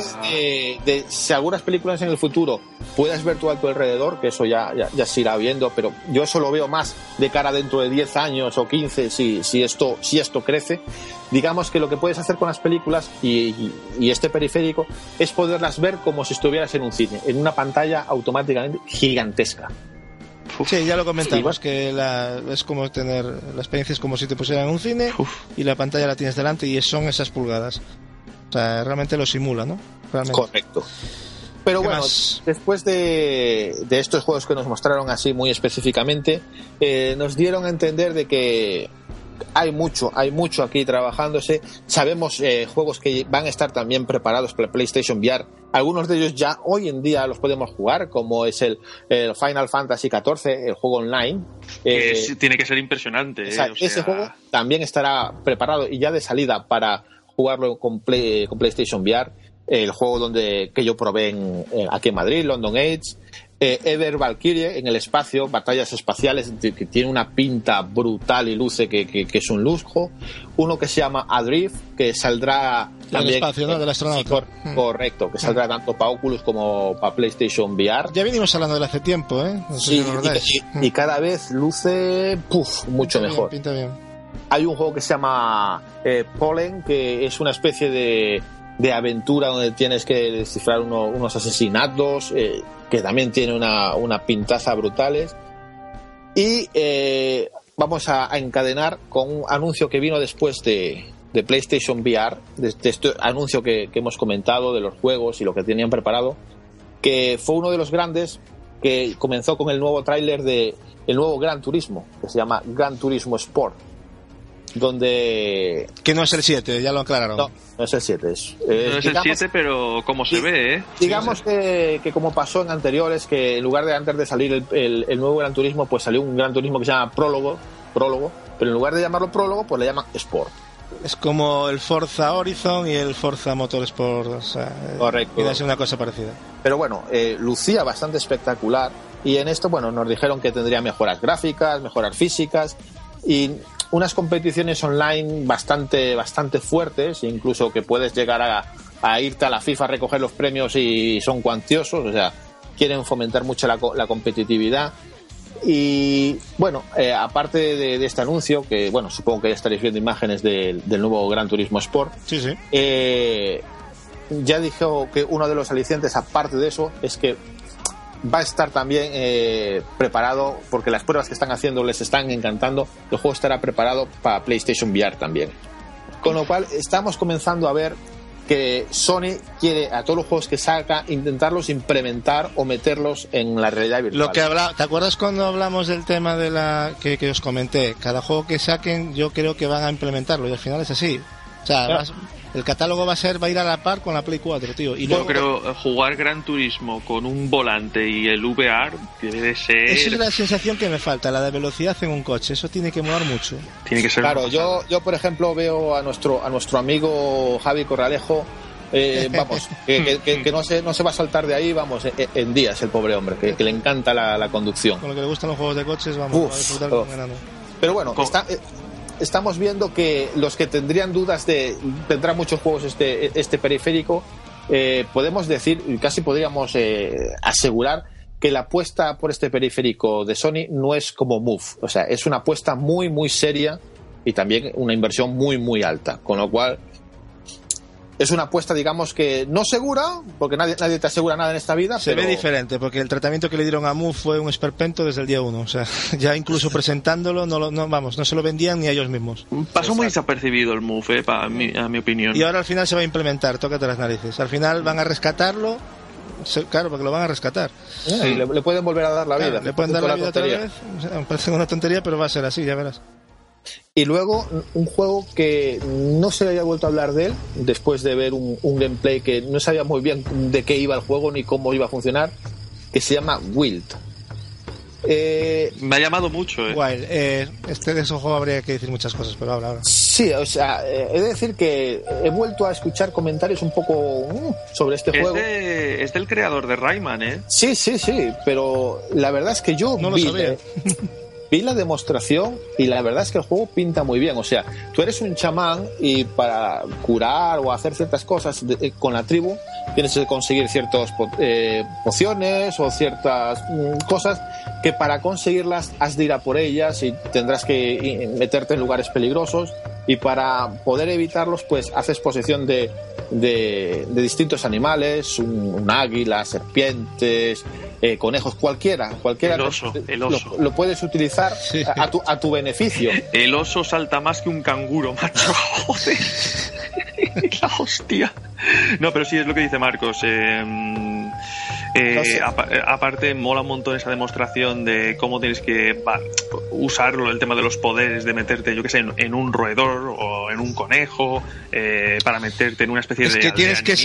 de, si algunas películas en el futuro puedes ver tú a tu alrededor, que eso ya, ya, se irá viendo, pero yo eso lo veo más de cara dentro de 10 años o 15, si, si, esto, si esto crece. Digamos que lo que puedes hacer con las películas y, y este periférico es poderlas ver como si estuvieras en un cine, en una pantalla automáticamente gigantesca. Sí, ya lo comentamos, que la, es como tener, la experiencia es como si te pusieran en un cine y la pantalla la tienes delante y son esas pulgadas. O sea, realmente lo simula, ¿no? Correcto. Pero bueno, después de, de, estos juegos que nos mostraron así muy específicamente, eh, nos dieron a entender de que hay mucho, hay mucho aquí trabajándose. Sabemos eh, juegos que van a estar también preparados para PlayStation VR. Algunos de ellos ya hoy en día los podemos jugar, como es el, Final Fantasy XIV, el juego online. Eh, tiene que ser impresionante. Eh, ese juego también estará preparado y ya de salida para jugarlo con, con PlayStation VR. El juego donde que yo probé en, aquí en Madrid, London Age eh, Ever Valkyrie en el espacio, batallas espaciales, que tiene una pinta brutal y luce que, es un lujo. Uno que se llama Adrift, que saldrá también. espacio, ¿no? Del astronauta. Mm. correcto, que saldrá tanto para Oculus como para PlayStation VR. Ya venimos hablando de hace tiempo, ¿eh? sí, y, cada vez luce mucho mejor. pinta bien. Hay un juego que se llama eh, Pollen, que es una especie de de aventura donde tienes que descifrar unos asesinatos, eh, que también tiene una, una pintaza brutales. Y eh, vamos a, encadenar con un anuncio que vino después de, de PlayStation VR, de, este anuncio que, hemos comentado de los juegos y lo que tenían preparado, que fue uno de los grandes que comenzó con el nuevo tráiler de el nuevo Gran Turismo, que se llama Gran Turismo Sport donde... Que no es el 7, ya lo aclararon. No, no es el 7. Es, no es el 7, pero como se ve, ¿eh? Digamos que, que, como pasó en anteriores, que en lugar de antes de salir el, el, nuevo Gran Turismo, pues salió un Gran Turismo que se llama Prólogo, Prólogo, pero en lugar de llamarlo Prólogo, pues le llaman Sport. Es como el Forza Horizon y el Forza Motorsport. O sea, Correcto. Y una cosa parecida. Pero bueno, eh, lucía bastante espectacular. Y en esto, bueno, nos dijeron que tendría mejoras gráficas, mejoras físicas. Y unas competiciones online bastante, bastante fuertes, incluso que puedes llegar a, irte a la FIFA a recoger los premios y son cuantiosos, o sea, quieren fomentar mucho la, competitividad. Y bueno, eh, aparte de, este anuncio, que bueno, supongo que ya estaréis viendo imágenes del nuevo Gran Turismo Sport, sí, sí. Eh, ya dijo que uno de los alicientes, aparte de eso, es que va a estar también eh, preparado, porque las pruebas que están haciendo les están encantando, el juego estará preparado para PlayStation VR también. Con lo cual estamos comenzando a ver que Sony quiere a todos los juegos que saca intentarlos implementar o meterlos en la realidad virtual. Lo que habla, ¿te acuerdas cuando hablamos del tema de la que, os comenté? Cada juego que saquen yo creo que van a implementarlo y al final es así. O sea, el catálogo va a ser va a ir a la par con la Play 4, tío. Y Yo creo eh, jugar Gran Turismo con un volante y el VR debe ser. Esa es la sensación que me falta, la de velocidad en un coche. Eso tiene que molar mucho. Tiene que ser. Claro, yo, yo por ejemplo veo a nuestro a nuestro amigo Javi Corralejo. Eh, vamos, que, no, se, no se va a saltar de ahí, vamos, en, días el pobre hombre, que, le encanta la, conducción. Con lo que le gustan los juegos de coches, vamos a disfrutar oh. Pero bueno, está, eh, estamos viendo que los que tendrían dudas de tendrá muchos juegos este, este periférico, eh, podemos decir, casi podríamos eh, asegurar que la apuesta por este periférico de Sony no es como Move, o sea, es una apuesta muy, muy seria y también una inversión muy, muy alta, con lo cual es una apuesta, digamos que no segura, porque nadie, nadie te asegura nada en esta vida. Se ve diferente, porque el tratamiento que le dieron a Mu fue un esperpento desde el día uno. O sea, ya incluso presentándolo, no, lo, no vamos, no se lo vendían ni a ellos mismos. Pasó muy desapercibido el Move, eh, a mi opinión. Y ahora al final se va a implementar, tócate las narices. Al final van a rescatarlo, claro, porque lo van a rescatar. y le, pueden volver a dar la vida. Le pueden dar la, vida otra vez. me parece una tontería, pero va a ser así, ya verás. Y luego un juego que no se había vuelto a hablar de él después de ver un, gameplay que no sabía muy bien de qué iba el juego ni cómo iba a funcionar, que se llama Wild. Eh, Me ha llamado mucho. Eh. Wild. Eh, este de esos juego habría que decir muchas cosas, pero habla ahora. Sí, o sea, eh, he de decir que he vuelto a escuchar comentarios un poco mm, sobre este juego. es del creador de Rayman, ¿eh? Sí, sí, sí, pero la verdad es que yo no lo sabía. vi la demostración y la verdad es que el juego pinta muy bien. O sea, tú eres un chamán y para curar o hacer ciertas cosas eh, con la tribu tienes que conseguir ciertas eh, pociones o ciertas mm, cosas que para conseguirlas has de ir a por ellas y tendrás que meterte en lugares peligrosos y para poder evitarlos pues haces posesión de, de, distintos animales, un, águila, serpientes, eh, conejos, cualquiera, cualquiera. El oso, el oso. Lo, puedes utilizar a, tu, a tu beneficio. El oso salta más que un canguro, macho. Joder. La hostia. No, pero sí es lo que dice Marcos. Eh, eh, aparte, mola un montón esa demostración de cómo tienes que usarlo, el tema de los poderes, de meterte, yo que sé, en, un roedor o en un conejo, eh, para meterte en una especie de. Que tienes, que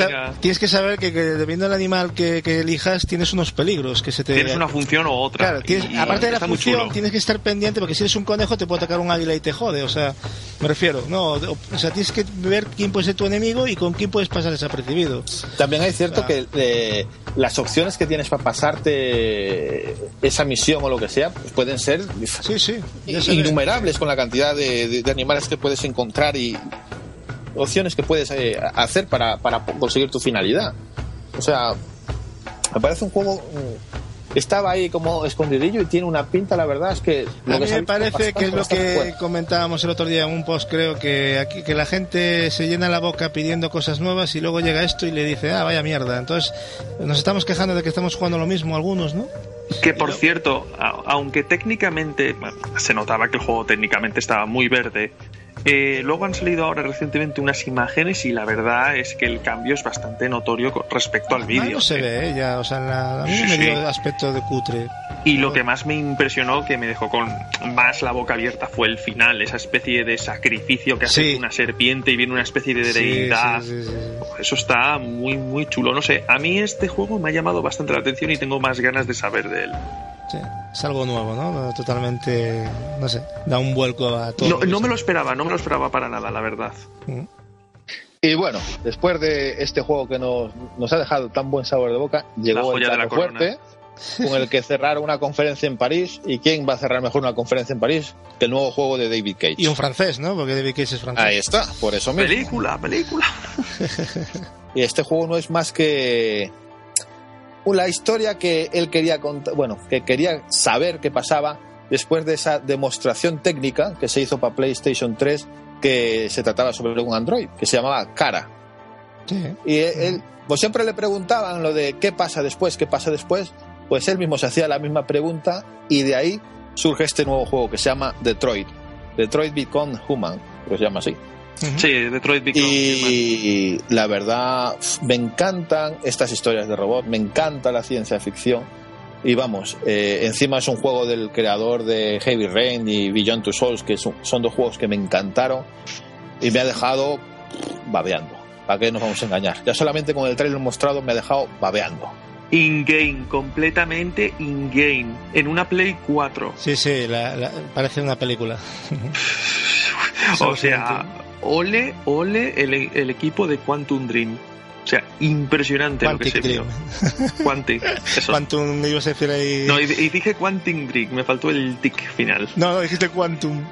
tienes que saber que, dependiendo del animal que, elijas, tienes unos peligros. que se te Tienes una función u otra. Claro, aparte de la función, tienes que estar pendiente, porque si eres un conejo, te puede atacar un águila y te jode. O sea, me refiero, no, o sea, tienes que ver quién puede ser tu enemigo y con quién puedes pasar desapercibido. También hay cierto que eh, las opciones que tienes para pasarte esa misión o lo que sea pues pueden ser innumerables con la cantidad de, animales que puedes encontrar y opciones que puedes eh, hacer para, para conseguir tu finalidad. O sea, me parece un juego estaba ahí como escondidillo y tiene una pinta, la verdad es que... a mí me parece que es lo que comentábamos el otro día en un post, creo que aquí que la gente se llena la boca pidiendo cosas nuevas y luego llega esto y le dice, ah, vaya mierda. Entonces nos estamos quejando de que estamos jugando lo mismo algunos, ¿no? Que por cierto, aunque técnicamente se notaba que el juego técnicamente estaba muy verde, eh, luego han salido ahora recientemente unas imágenes y la verdad es que el cambio es bastante notorio respecto al vídeo. No se ve, ya, o sea, a mí me dio aspecto de cutre. Y lo que más me impresionó, que me dejó con más la boca abierta, fue el final, esa especie de sacrificio que hace una serpiente y viene una especie de deidad. Eso está muy, muy chulo. No sé, a mí este juego me ha llamado bastante la atención y tengo más ganas de saber de él. Sí, es algo nuevo, ¿no? Totalmente, no sé, da un vuelco a todo. No, me lo esperaba, no me lo esperaba para nada, la verdad. Mm. Y bueno, después de este juego que nos, nos ha dejado tan buen sabor de boca, llegó el plato fuerte con el que cerrar una conferencia en París. ¿Y quién va a cerrar mejor una conferencia en París que el nuevo juego de David Cage? Y un francés, ¿no? Porque David Cage es francés. Ahí está, por eso mismo. Película, película. y este juego no es más que la historia que él quería contar, bueno, que quería saber qué pasaba después de esa demostración técnica que se hizo para PlayStation 3 que se trataba sobre un Android que se llamaba Cara. Y él, pues siempre le preguntaban lo de qué pasa después, qué pasa después, pues él mismo se hacía la misma pregunta y de ahí surge este nuevo juego que se llama Detroit. Detroit Become Human, que se llama así. Sí, Detroit Y la verdad, me encantan estas historias de robot, me encanta la ciencia ficción. Y vamos, eh, encima es un juego del creador de Heavy Rain y Beyond Two Souls, que son, dos juegos que me encantaron y me ha dejado babeando. ¿Para qué nos vamos a engañar? Ya solamente con el trailer mostrado me ha dejado babeando. In-game, completamente in-game, en una Play 4. Sí, sí, parece una película. o sea, ole, ole el, equipo de Quantum Dream. O sea, impresionante lo que se Dream. Quantic. Quantum, ibas a decir ahí. No, y, dije Quantum Dream, me faltó el tic final. No, no, dijiste Quantum.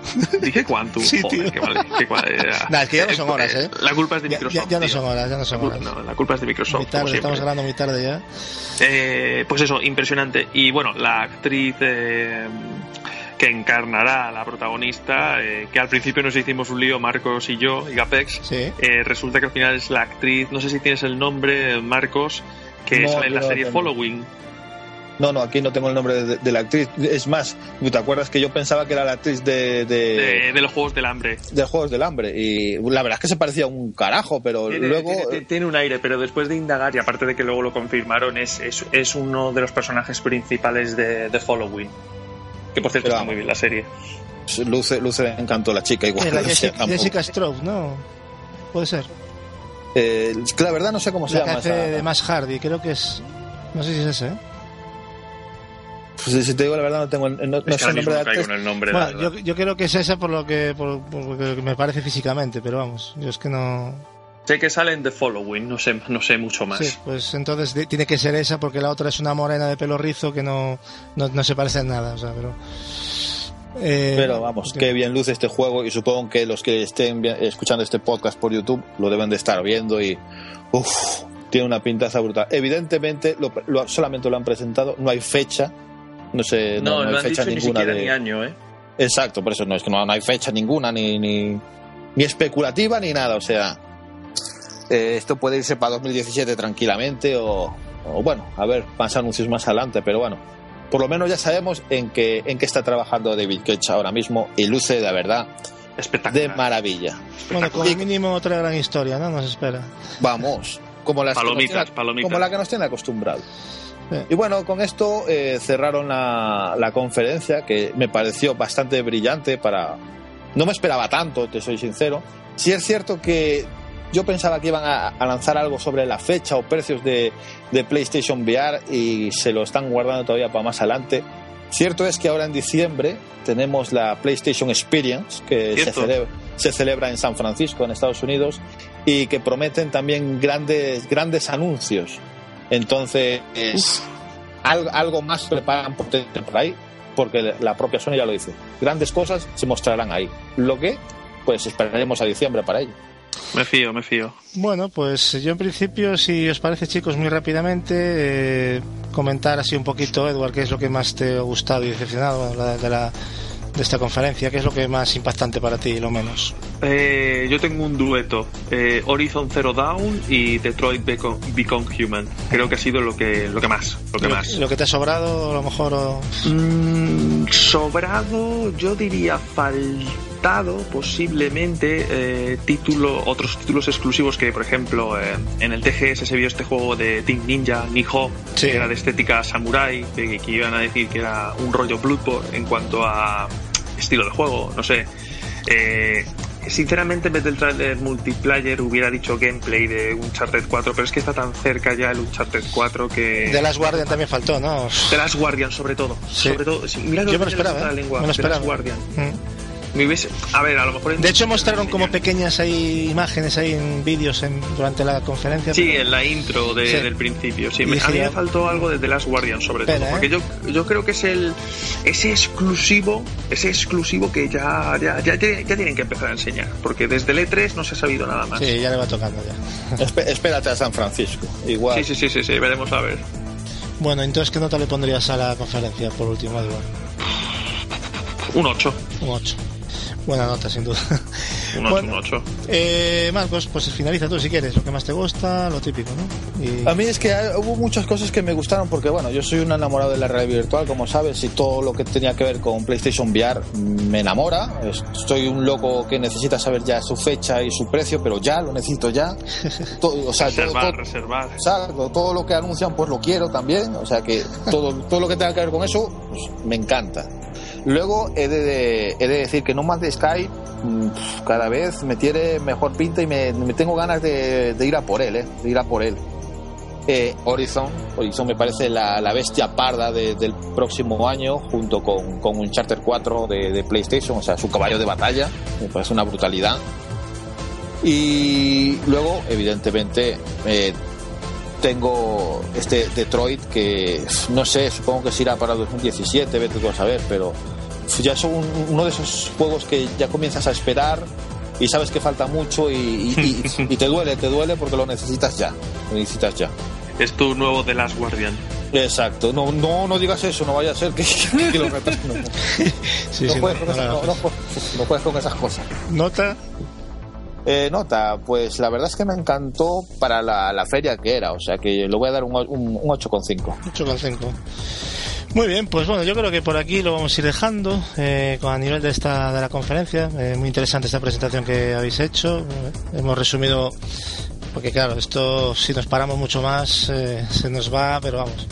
Dije Quantum. Sí, tío. Que vale, es que ya no son horas, ¿eh? La culpa es de Microsoft. Ya, no son horas, ya no son horas. No, la culpa es de Microsoft. Muy tarde, estamos grabando muy tarde ya. Eh, pues eso, impresionante. Y bueno, la actriz. Eh, que encarnará a la protagonista, eh, que al principio nos hicimos un lío, Marcos y yo, y Gapex. Sí. Eh, resulta que al final es la actriz, no sé si tienes el nombre, Marcos, que No, sale en la no serie tengo. Following. No, no, aquí no tengo el nombre de, de la actriz. Es más, ¿te acuerdas que yo pensaba que era la actriz de, de, De, de los Juegos del Hambre. de Juegos del Hambre? Y la verdad es que se parecía un carajo, pero Tiene, luego... tiene- tiene un aire, pero después de indagar, y aparte de que luego lo confirmaron, es, es, es uno de los personajes principales de, de Following. Que por cierto Pero está vamos. muy bien la serie. Luce, Luce le encantó la chica igual. La o sea, Jessica. Jessica Stroke, ¿no? Puede ser. Eh, la verdad no sé cómo se La que llama. hace esa- de Max Hardy, creo que es. No sé si es ese, ¿eh? Pues, si te digo la verdad no tengo el- no, no Es que sé el nombre de la el nombre. Bueno, la yo, creo que es esa por lo que, por, por lo que me parece físicamente, pero vamos, yo es que no. Sé que sale en The Following, no sé, no sé mucho más. Sí, pues entonces tiene que ser esa porque la otra es una morena de pelo rizo que no, no, no se parece en nada, o sea, pero. eh, Pero vamos, qué bien luce este juego y supongo que los que estén escuchando este podcast por YouTube lo deben de estar viendo y uff, tiene una pintaza brutal. Evidentemente lo- lo- solamente lo han presentado, no hay fecha, no sé, no, No, no no, hay han fecha dicho ni ninguna siquiera de... ni año, ¿eh? Exacto, por eso no es que no, no hay fecha ninguna ni, ni, ni especulativa ni nada, o sea, eh, esto puede irse para 2017 tranquilamente o, o bueno, a ver, más anuncios más adelante, pero bueno, por lo menos ya sabemos en qué, en qué está trabajando David Cage ahora mismo y luce de verdad de maravilla. Bueno, como mínimo otra gran historia, ¿no? Nos espera. Vamos, como las Palomitas, tiene- palomitas. como la que nos tiene acostumbrado. Sí. Y bueno, con esto eh, cerraron la, la conferencia que me pareció bastante brillante para... No me esperaba tanto, te soy sincero. Sí es cierto que yo pensaba que iban a, a lanzar algo sobre la fecha o precios de, de PlayStation VR y se lo están guardando todavía para más adelante. Cierto es que ahora en diciembre tenemos la PlayStation Experience que se celebra, se celebra en San Francisco, en Estados Unidos, y que prometen también grandes, grandes anuncios. Entonces, algo, algo más preparan potente por ahí, porque la propia Sony ya lo dice. Grandes cosas se mostrarán ahí. Lo que, pues esperaremos a diciembre para ello. Me fío, me fío. Bueno, pues yo en principio, si os parece, chicos, muy rápidamente, eh, comentar así un poquito, Edward, qué es lo que más te ha gustado y decepcionado la- de, la, de esta conferencia, qué es lo que más impactante para ti, lo menos. Eh, yo tengo un dueto, eh, Horizon Zero Dawn y Detroit Become, Become Human. Creo que ha sido lo que, lo que más, lo que Lo, más. lo que te ha sobrado, a lo mejor. o- Mm, sobrado, yo diría posiblemente eh, título, otros títulos exclusivos que, por ejemplo, eh, en el TGS se vio este juego de Team Ninja, Niho, Sí. que era de estética samurai, que, que iban a decir que era un rollo Bloodborne en cuanto a estilo de juego, no sé. Eh, sinceramente, en vez del trailer multiplayer hubiera dicho gameplay de Uncharted 4, pero es que está tan cerca ya el Uncharted 4 que... De Last Guardian también faltó, ¿no? The Last Guardian, sobre todo. Sí. Sobre todo. sí, mira Yo me lo esperaba, de ¿eh? la lengua. Me lo esperaba. Guardian. Mm. Me hubiese- A ver, a lo mejor. en- De hecho, mostraron como pequeñas ahí imágenes ahí en vídeos en- durante la conferencia. Sí, pero- en la intro de- Sí. del principio. Sí, me- a mí me faltó algo de The Last Guardian, sobre todo. ¿eh? Porque yo, yo creo que es el ese exclusivo, ese exclusivo que ya, ya, ya, tienen que empezar a enseñar. Porque desde el E3 no se ha sabido nada más. Sí, ya le va tocando ya. Espe- espérate a San Francisco. Igual. sí, sí, sí, sí, sí, veremos a ver. Bueno, entonces, ¿qué nota le pondrías a la conferencia por último, Edward? Un 8. Un 8. Buena nota, sin duda. Un 8, Bueno. un 8. Eh, Marcos, pues finaliza tú si quieres, lo que más te gusta, lo típico, ¿no? Y- A mí es que hay- hubo muchas cosas que me gustaron porque, bueno, yo soy un enamorado de la realidad virtual, como sabes, y todo lo que tenía que ver con PlayStation VR me enamora. Es- Soy un loco que necesita saber ya su fecha y su precio, pero ya, lo necesito ya. Todo, o sea, todo- Reservar, todo- reservar. Exacto, todo lo que anuncian pues lo quiero también, o sea que todo, todo lo que tenga que ver con eso pues, me encanta. Luego he de, de- de decir que No Man's Sky mm, cada vez me tiene mejor pinta y me, tengo ganas de, de ir a por él, ¿eh? de ir a por él. Eh, Horizon, Horizon me parece la, la bestia parda de- del próximo año junto con, con Uncharted 4 de, de PlayStation, o sea, su caballo de batalla, me parece una brutalidad. Y luego, evidentemente, eh, tengo este Detroit que no sé, supongo que se irá para 2017, vete tú a saber, pero ya son un- uno de esos juegos que ya comienzas a esperar y sabes que falta mucho y, y- y- y te duele, te duele porque lo necesitas ya, lo necesitas ya. Es tu nuevo The Last Guardian. Exacto, no, no, no digas eso, no vaya a ser que, lo retrasen. no, puedes con esas cosas. ¿Nota? Eh, nota, pues la verdad es que me encantó para la, feria que era, o sea que le voy a dar un, un, un 8,5. 8,5. Muy bien, pues bueno, yo creo que por aquí lo vamos a ir dejando eh, a nivel de esta de la conferencia. Eh, muy interesante esta presentación que habéis hecho. hemos resumido porque claro, esto si nos paramos mucho más eh, se nos va, pero vamos,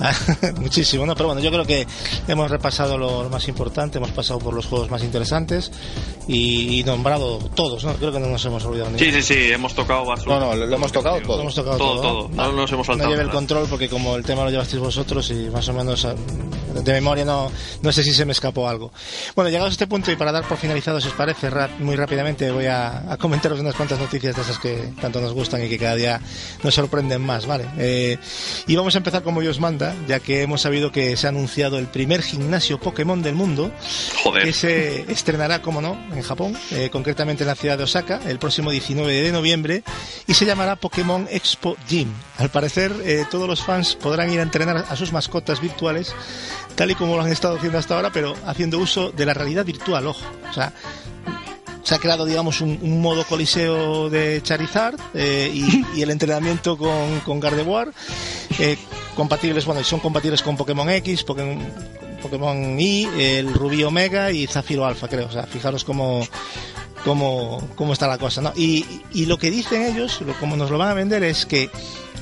muchísimo, ¿no? Pero bueno, yo creo que hemos repasado lo, más importante, hemos pasado por los juegos más interesantes y, nombrado todos, ¿no? Creo que no nos hemos olvidado ni Sí, sí, sí, hemos tocado bastante. No, no, lo, hemos tocado todo. Lo hemos tocado todo, todo. No, nos hemos saltado. No lleve el control porque como el tema lo llevasteis vosotros y más o menos eh, de memoria no, no sé si se me escapó algo. Bueno, llegados a este punto y para dar por finalizado, si os parece, muy rápidamente voy a, a comentaros unas cuantas noticias de esas que tanto nos gustan y que cada día nos sorprenden más, ¿vale? Eh, y vamos a empezar como Dios manda, ya que hemos sabido que se ha anunciado el primer gimnasio Pokémon del mundo, que se estrenará, como no, en Japón, eh, concretamente en la ciudad de Osaka, el próximo 19 de noviembre, y se llamará Pokémon Expo Gym. Al parecer, eh, todos los fans podrán ir a entrenar a sus mascotas virtuales, tal y como lo han estado haciendo hasta ahora, pero haciendo uso de la realidad virtual, ojo. O sea, se ha creado, digamos, un, modo coliseo de Charizard eh, y, el entrenamiento con, con Gardevoir, compatibles, bueno, son compatibles con Pokémon X, Pokémon, Pokémon Y, el Rubí Omega y Zafiro Alpha, creo. O sea, fijaros cómo, cómo, cómo está la cosa, ¿no? Y, y lo que dicen ellos, lo, como nos lo van a vender, es que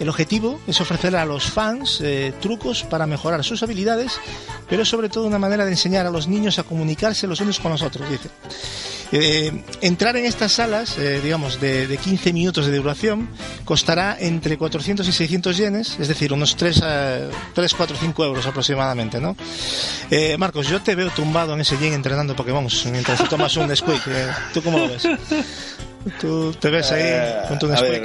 el objetivo es ofrecer a los fans eh, trucos para mejorar sus habilidades, pero sobre todo una manera de enseñar a los niños a comunicarse los unos con los otros, dice. Eh, entrar en estas salas, eh, digamos, de, 15 minutos de duración, costará entre 400 y 600 yenes, es decir, unos 3, 3 4, 5 euros aproximadamente, ¿no? Eh, Marcos, yo te veo tumbado en ese yen entrenando Pokémon mientras tomas un Nesquik. ¿Tú cómo lo ves? Tú te ves ahí eh, con tu Nesquik.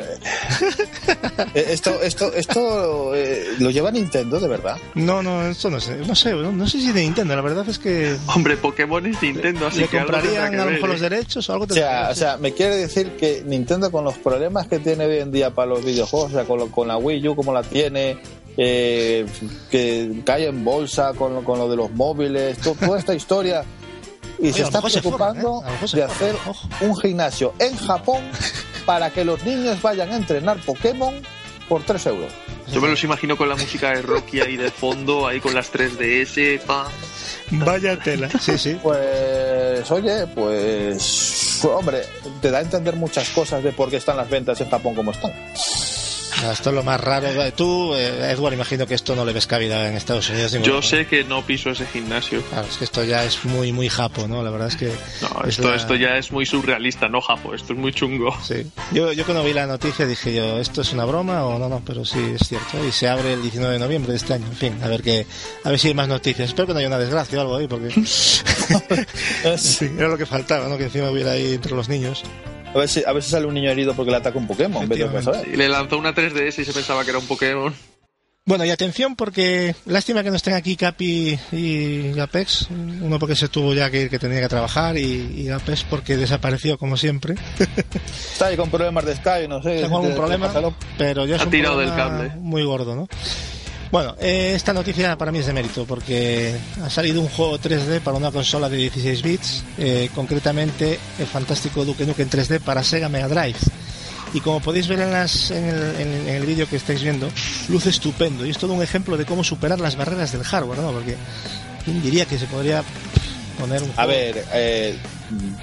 Eh, esto, esto, esto eh, lo lleva Nintendo, de verdad. No, no, esto no sé, no sé, no, sé si de Nintendo. La verdad es que. Hombre, Pokémon es Nintendo, así ¿Le comprarían a lo mejor los derechos o algo? O sea, o sea, me quiere decir que Nintendo con los problemas que tiene hoy en día para los videojuegos, o sea, con, con la Wii U como la tiene, eh, que cae en bolsa con, con lo de los móviles, toda esta historia y se está preocupando ¿eh? de hacer un gimnasio en Japón para que los niños vayan a entrenar Pokémon por 3 euros. Yo me los imagino con la música de Rocky ahí de fondo, ahí con las 3DS, pa. Vaya tela, sí, sí. Pues, oye, pues, hombre, te da a entender muchas cosas de por qué están las ventas en Japón como están. Esto es lo más raro. Tú, eh, Edward, imagino que esto no le ves cabida en Estados Unidos. Yo sé que no piso ese gimnasio. Claro, es que esto ya es muy, muy japo, ¿no? La verdad es que. No, esto, esto ya es muy surrealista, no japo. Esto es muy chungo. Sí. Yo, yo cuando vi la noticia dije yo, ¿esto es una broma o no? No, pero sí, es cierto. Y se abre el 19 de noviembre de este año. En fin, a ver, que, a ver si hay más noticias. Espero que no haya una desgracia o algo ahí, porque. sí, era lo que faltaba, ¿no? Que encima hubiera ahí entre los niños. A ver, si, a ver si sale un niño herido porque le ataca un Pokémon. Y le lanzó una 3DS y se pensaba que era un Pokémon. Bueno, y atención porque lástima que no estén aquí Capi y Apex. Uno porque se tuvo ya que ir, que tenía que trabajar, y, Apex porque desapareció como siempre. Está ahí con problemas de Sky, no sé. Tengo algún problema, pero ya es ha tirado del cable. muy gordo, ¿no? Bueno, eh, esta noticia para mí es de mérito porque ha salido un juego 3D para una consola de 16 bits, eh, concretamente el fantástico Duke Nukem 3D para Sega Mega Drive. Y como podéis ver en, las, en el, vídeo que estáis viendo, luce estupendo y es todo un ejemplo de cómo superar las barreras del hardware, ¿no? Porque ¿quién diría que se podría poner un A ver, eh,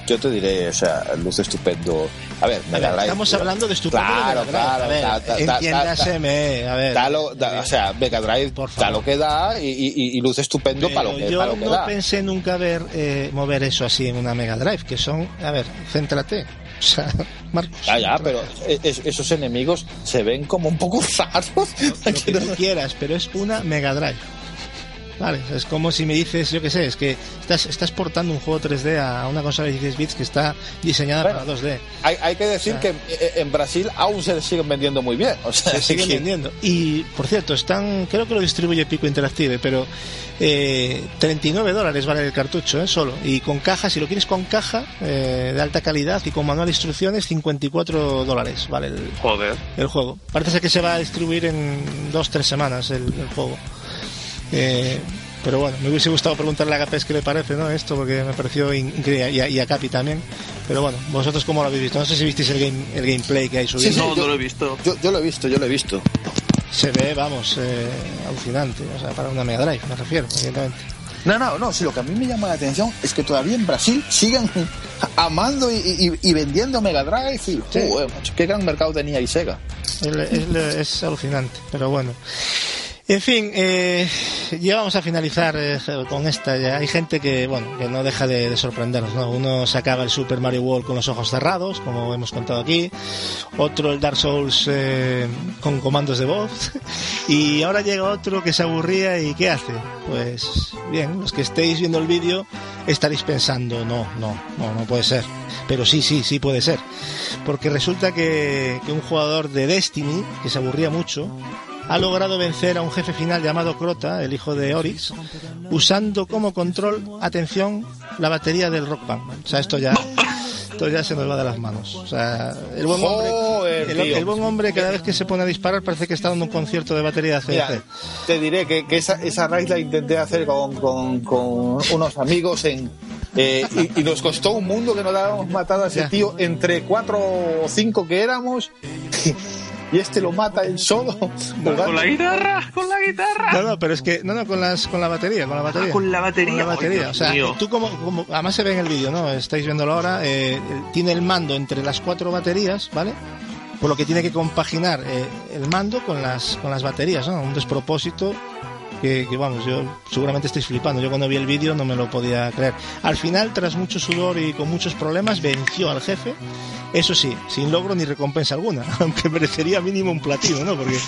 yo te diré, o sea, luce estupendo. A ver, Mega Drive. Estamos hablando de estupendo. Claro, claro. A ver, entiéndaseme, a ver. o sea, Mega Drive da lo que da y, luce estupendo para lo que, yo para lo que no pensé nunca ver eh, mover eso así en una Mega Drive, que son, a ver, céntrate. O sea, Marcos. Ya, ya, pero esos enemigos se ven como un poco raros. Lo que tú quieras, pero es una Mega Drive. Vale, es como si me dices, yo qué sé, es que estás, estás portando un juego 3D a una consola de 16 bits que está diseñada para 2D. Hay, hay que decir que eh, en Brasil aún se siguen vendiendo muy bien. O sea, se siguen vendiendo. Y, por cierto, están, creo que lo distribuye Pico Interactive, pero eh, 39 dólares vale el cartucho, ¿eh? solo. Y con caja, si lo quieres con caja eh, de alta calidad y con manual de instrucciones, 54 dólares vale el, Joder. el juego. Parece que se va a distribuir en dos, tres semanas el, el juego. Eh, pero bueno, me hubiese gustado preguntarle a Gapés qué le parece, ¿no? Esto, porque me pareció increíble, y a, y a Capi también. Pero bueno, vosotros cómo lo habéis visto. No sé si visteis el, game, el gameplay que hay subido. Sí, sí, no, yo, no lo he visto. Yo, yo, lo he visto, yo lo he visto. Se ve, vamos, eh, alucinante. O sea, para una Mega Drive, me refiero, evidentemente. No, no, no. Si lo que a mí me llama la atención es que todavía en Brasil siguen amando y, y, y vendiendo Mega Drive. Y, sí. qué gran mercado tenía y Sega. Es, es, es alucinante, pero bueno. En fin, eh, ya vamos a finalizar eh, con esta. Ya hay gente que, bueno, que no deja de, de, sorprendernos, ¿no? Uno se acaba el Super Mario World con los ojos cerrados, como hemos contado aquí. Otro el Dark Souls eh, con comandos de voz. Y ahora llega otro que se aburría y ¿qué hace? Pues bien, los que estéis viendo el vídeo estaréis pensando, no, no, no, no puede ser. Pero sí, sí, sí puede ser. Porque resulta que un jugador de Destiny, que se aburría mucho, ha logrado vencer a un jefe final llamado Crota, el hijo de Oryx, usando como control, atención, la batería del Rock Band. O sea, esto ya, esto ya se nos va de las manos. O sea, el buen hombre, el, el buen hombre cada vez que se pone a disparar parece que está dando un concierto de batería de CDC. te diré que, que, esa, esa raid la intenté hacer con, con, con unos amigos en, eh, y, y, nos costó un mundo que nos habíamos matado a ese ya. tío entre cuatro o cinco que éramos y este lo mata él solo. No, con la guitarra, con la guitarra. No, no, pero es que, no, no, con, las, con la batería, con la batería. Ah, con la batería. Con la batería. O sea, mío. tú como, como, además se ve en el vídeo, ¿no? Estáis viéndolo ahora, eh, tiene el mando entre las cuatro baterías, ¿vale? Por lo que tiene que compaginar eh, el mando con las, con las baterías, ¿no? Un despropósito que, que, vamos, yo seguramente estáis flipando. Yo cuando vi el vídeo no me lo podía creer. Al final, tras mucho sudor y con muchos problemas, venció al jefe. Eso sí, sin logro ni recompensa alguna, aunque merecería mínimo un platino, ¿no? Porque,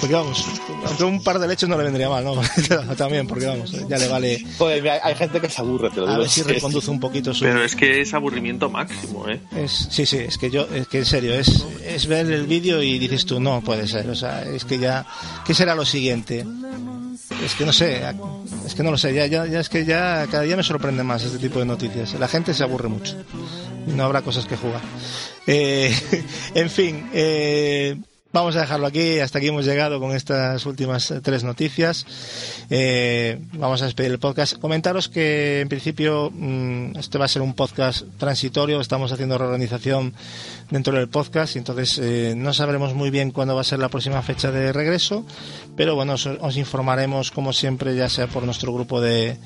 porque vamos, aunque un par de leches no le vendría mal, ¿no? También, porque vamos, ya le vale. Joder, hay, hay gente que se aburre, te lo digo. A ver si reconduce un poquito su. Pero es que es aburrimiento máximo, ¿eh? Es, sí, sí, es que yo, es que en serio, es, es ver el vídeo y dices tú, no puede ser, o sea, es que ya, ¿qué será lo siguiente? Es que no sé, es que no lo sé, ya, ya, ya, es que ya cada día me sorprende más este tipo de noticias. La gente se aburre mucho. No habrá cosas que jugar. Eh, en fin, eh, vamos a dejarlo aquí. Hasta aquí hemos llegado con estas últimas tres noticias. Eh, vamos a despedir el podcast. Comentaros que en principio mmm, este va a ser un podcast transitorio. Estamos haciendo reorganización dentro del podcast y entonces eh, no sabremos muy bien cuándo va a ser la próxima fecha de regreso. Pero bueno, os, os informaremos como siempre, ya sea por nuestro grupo de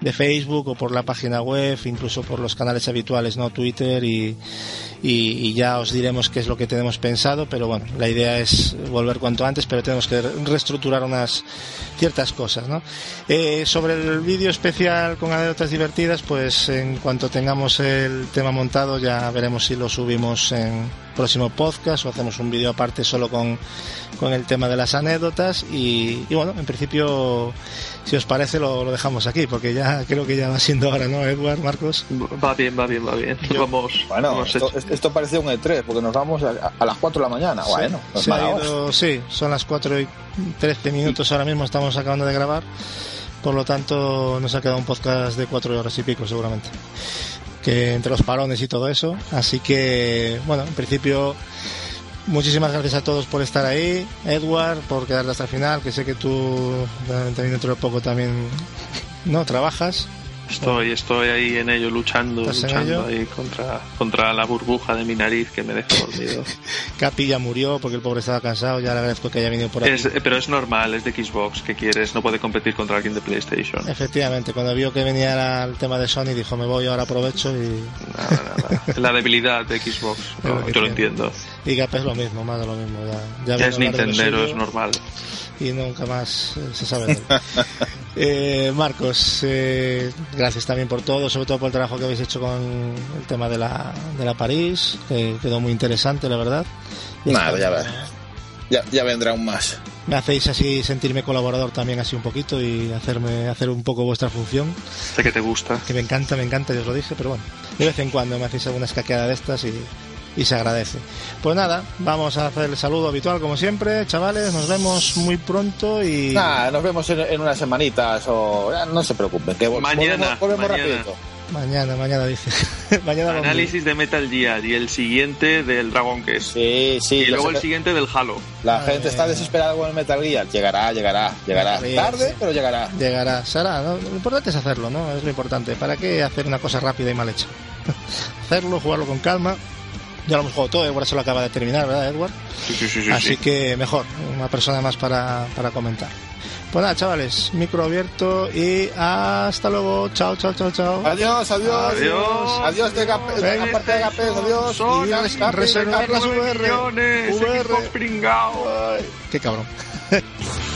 de Facebook o por la página web, incluso por los canales habituales, ¿no? Twitter y, y, ya os diremos qué es lo que tenemos pensado, pero bueno, la idea es volver cuanto antes, pero tenemos que reestructurar unas ciertas cosas, ¿no? Eh, sobre el vídeo especial con anécdotas divertidas, pues en cuanto tengamos el tema montado ya veremos si lo subimos en próximo podcast o hacemos un vídeo aparte solo con, con el tema de las anécdotas y, y bueno, en principio si os parece lo, lo, dejamos aquí porque ya creo que ya va siendo hora, ¿no, Edward, Marcos? Va bien, va bien, va bien. Yo, vamos, bueno, vamos esto, esto, parece un E3 porque nos vamos a, a las 4 de la mañana. Sí, bueno, ido, sí, son las 4 y 13 minutos ahora mismo, estamos acabando de grabar. Por lo tanto, nos ha quedado un podcast de 4 horas y pico seguramente. Que entre los parones y todo eso. Así que, bueno, en principio Muchísimas gracias a todos por estar ahí. Edward, por quedarte hasta el final, que sé que tú también dentro de poco también no trabajas. Estoy, estoy ahí en ello, luchando, luchando ahí contra, contra la burbuja de mi nariz que me deja dormido. Capi ya murió porque el pobre estaba cansado, ya le agradezco que haya venido por aquí. Es, pero es normal, es de Xbox, que quieres? No puede competir contra alguien de PlayStation. Efectivamente, cuando vio que venía la, el tema de Sony dijo, me voy, ahora aprovecho y... Nada, nada. la debilidad de Xbox, no, yo lo entiendo. Y Capi es lo mismo, más de lo mismo. Ya, ya, ya es Nintendero, es normal. Y nunca más eh, se sabe de él. Eh, Marcos, eh, gracias también por todo, sobre todo por el trabajo que habéis hecho con el tema de la, de la París, que quedó muy interesante, la verdad. Nada, ya, ya, ya vendrá aún más. me hacéis así sentirme colaborador también así un poquito y hacerme hacer un poco vuestra función. Sé que te gusta. Que me encanta, me encanta, yo os lo dije, pero bueno, de vez en cuando me hacéis alguna escaqueada de estas y, y se agradece. Pues nada, vamos a hacer el saludo habitual como siempre, chavales, nos vemos muy pronto y... Nah, nos vemos en, unas semanitas o... No se preocupen, que mañana, volvemos, mañana. Mañana, mañana dice. mañana Análisis de Metal Gear y el siguiente del Dragon Quest. Sí, sí. Y luego el siguiente del Halo. La gente está desesperada con el Metal Gear. Llegará, llegará, llegará. Tarde, pero llegará. Llegará. Será, ¿no? Lo importante es hacerlo, ¿no? Es lo importante. ¿Para qué hacer una cosa rápida y mal hecha? hacerlo, jugarlo con calma. Ya lo hemos jugado todo, Edward se lo acaba de terminar, ¿verdad, Edward? Sí, sí, sí. Así que mejor, una persona más para, para comentar. Pues nada, chavales, micro abierto y hasta luego. Chao, chao, chao, chao. Adiós, adiós. Adiós. Adiós de Gapes, de aparte de Gapes, adiós. Son y reservar las VR. VR. qué cabrón.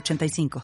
85.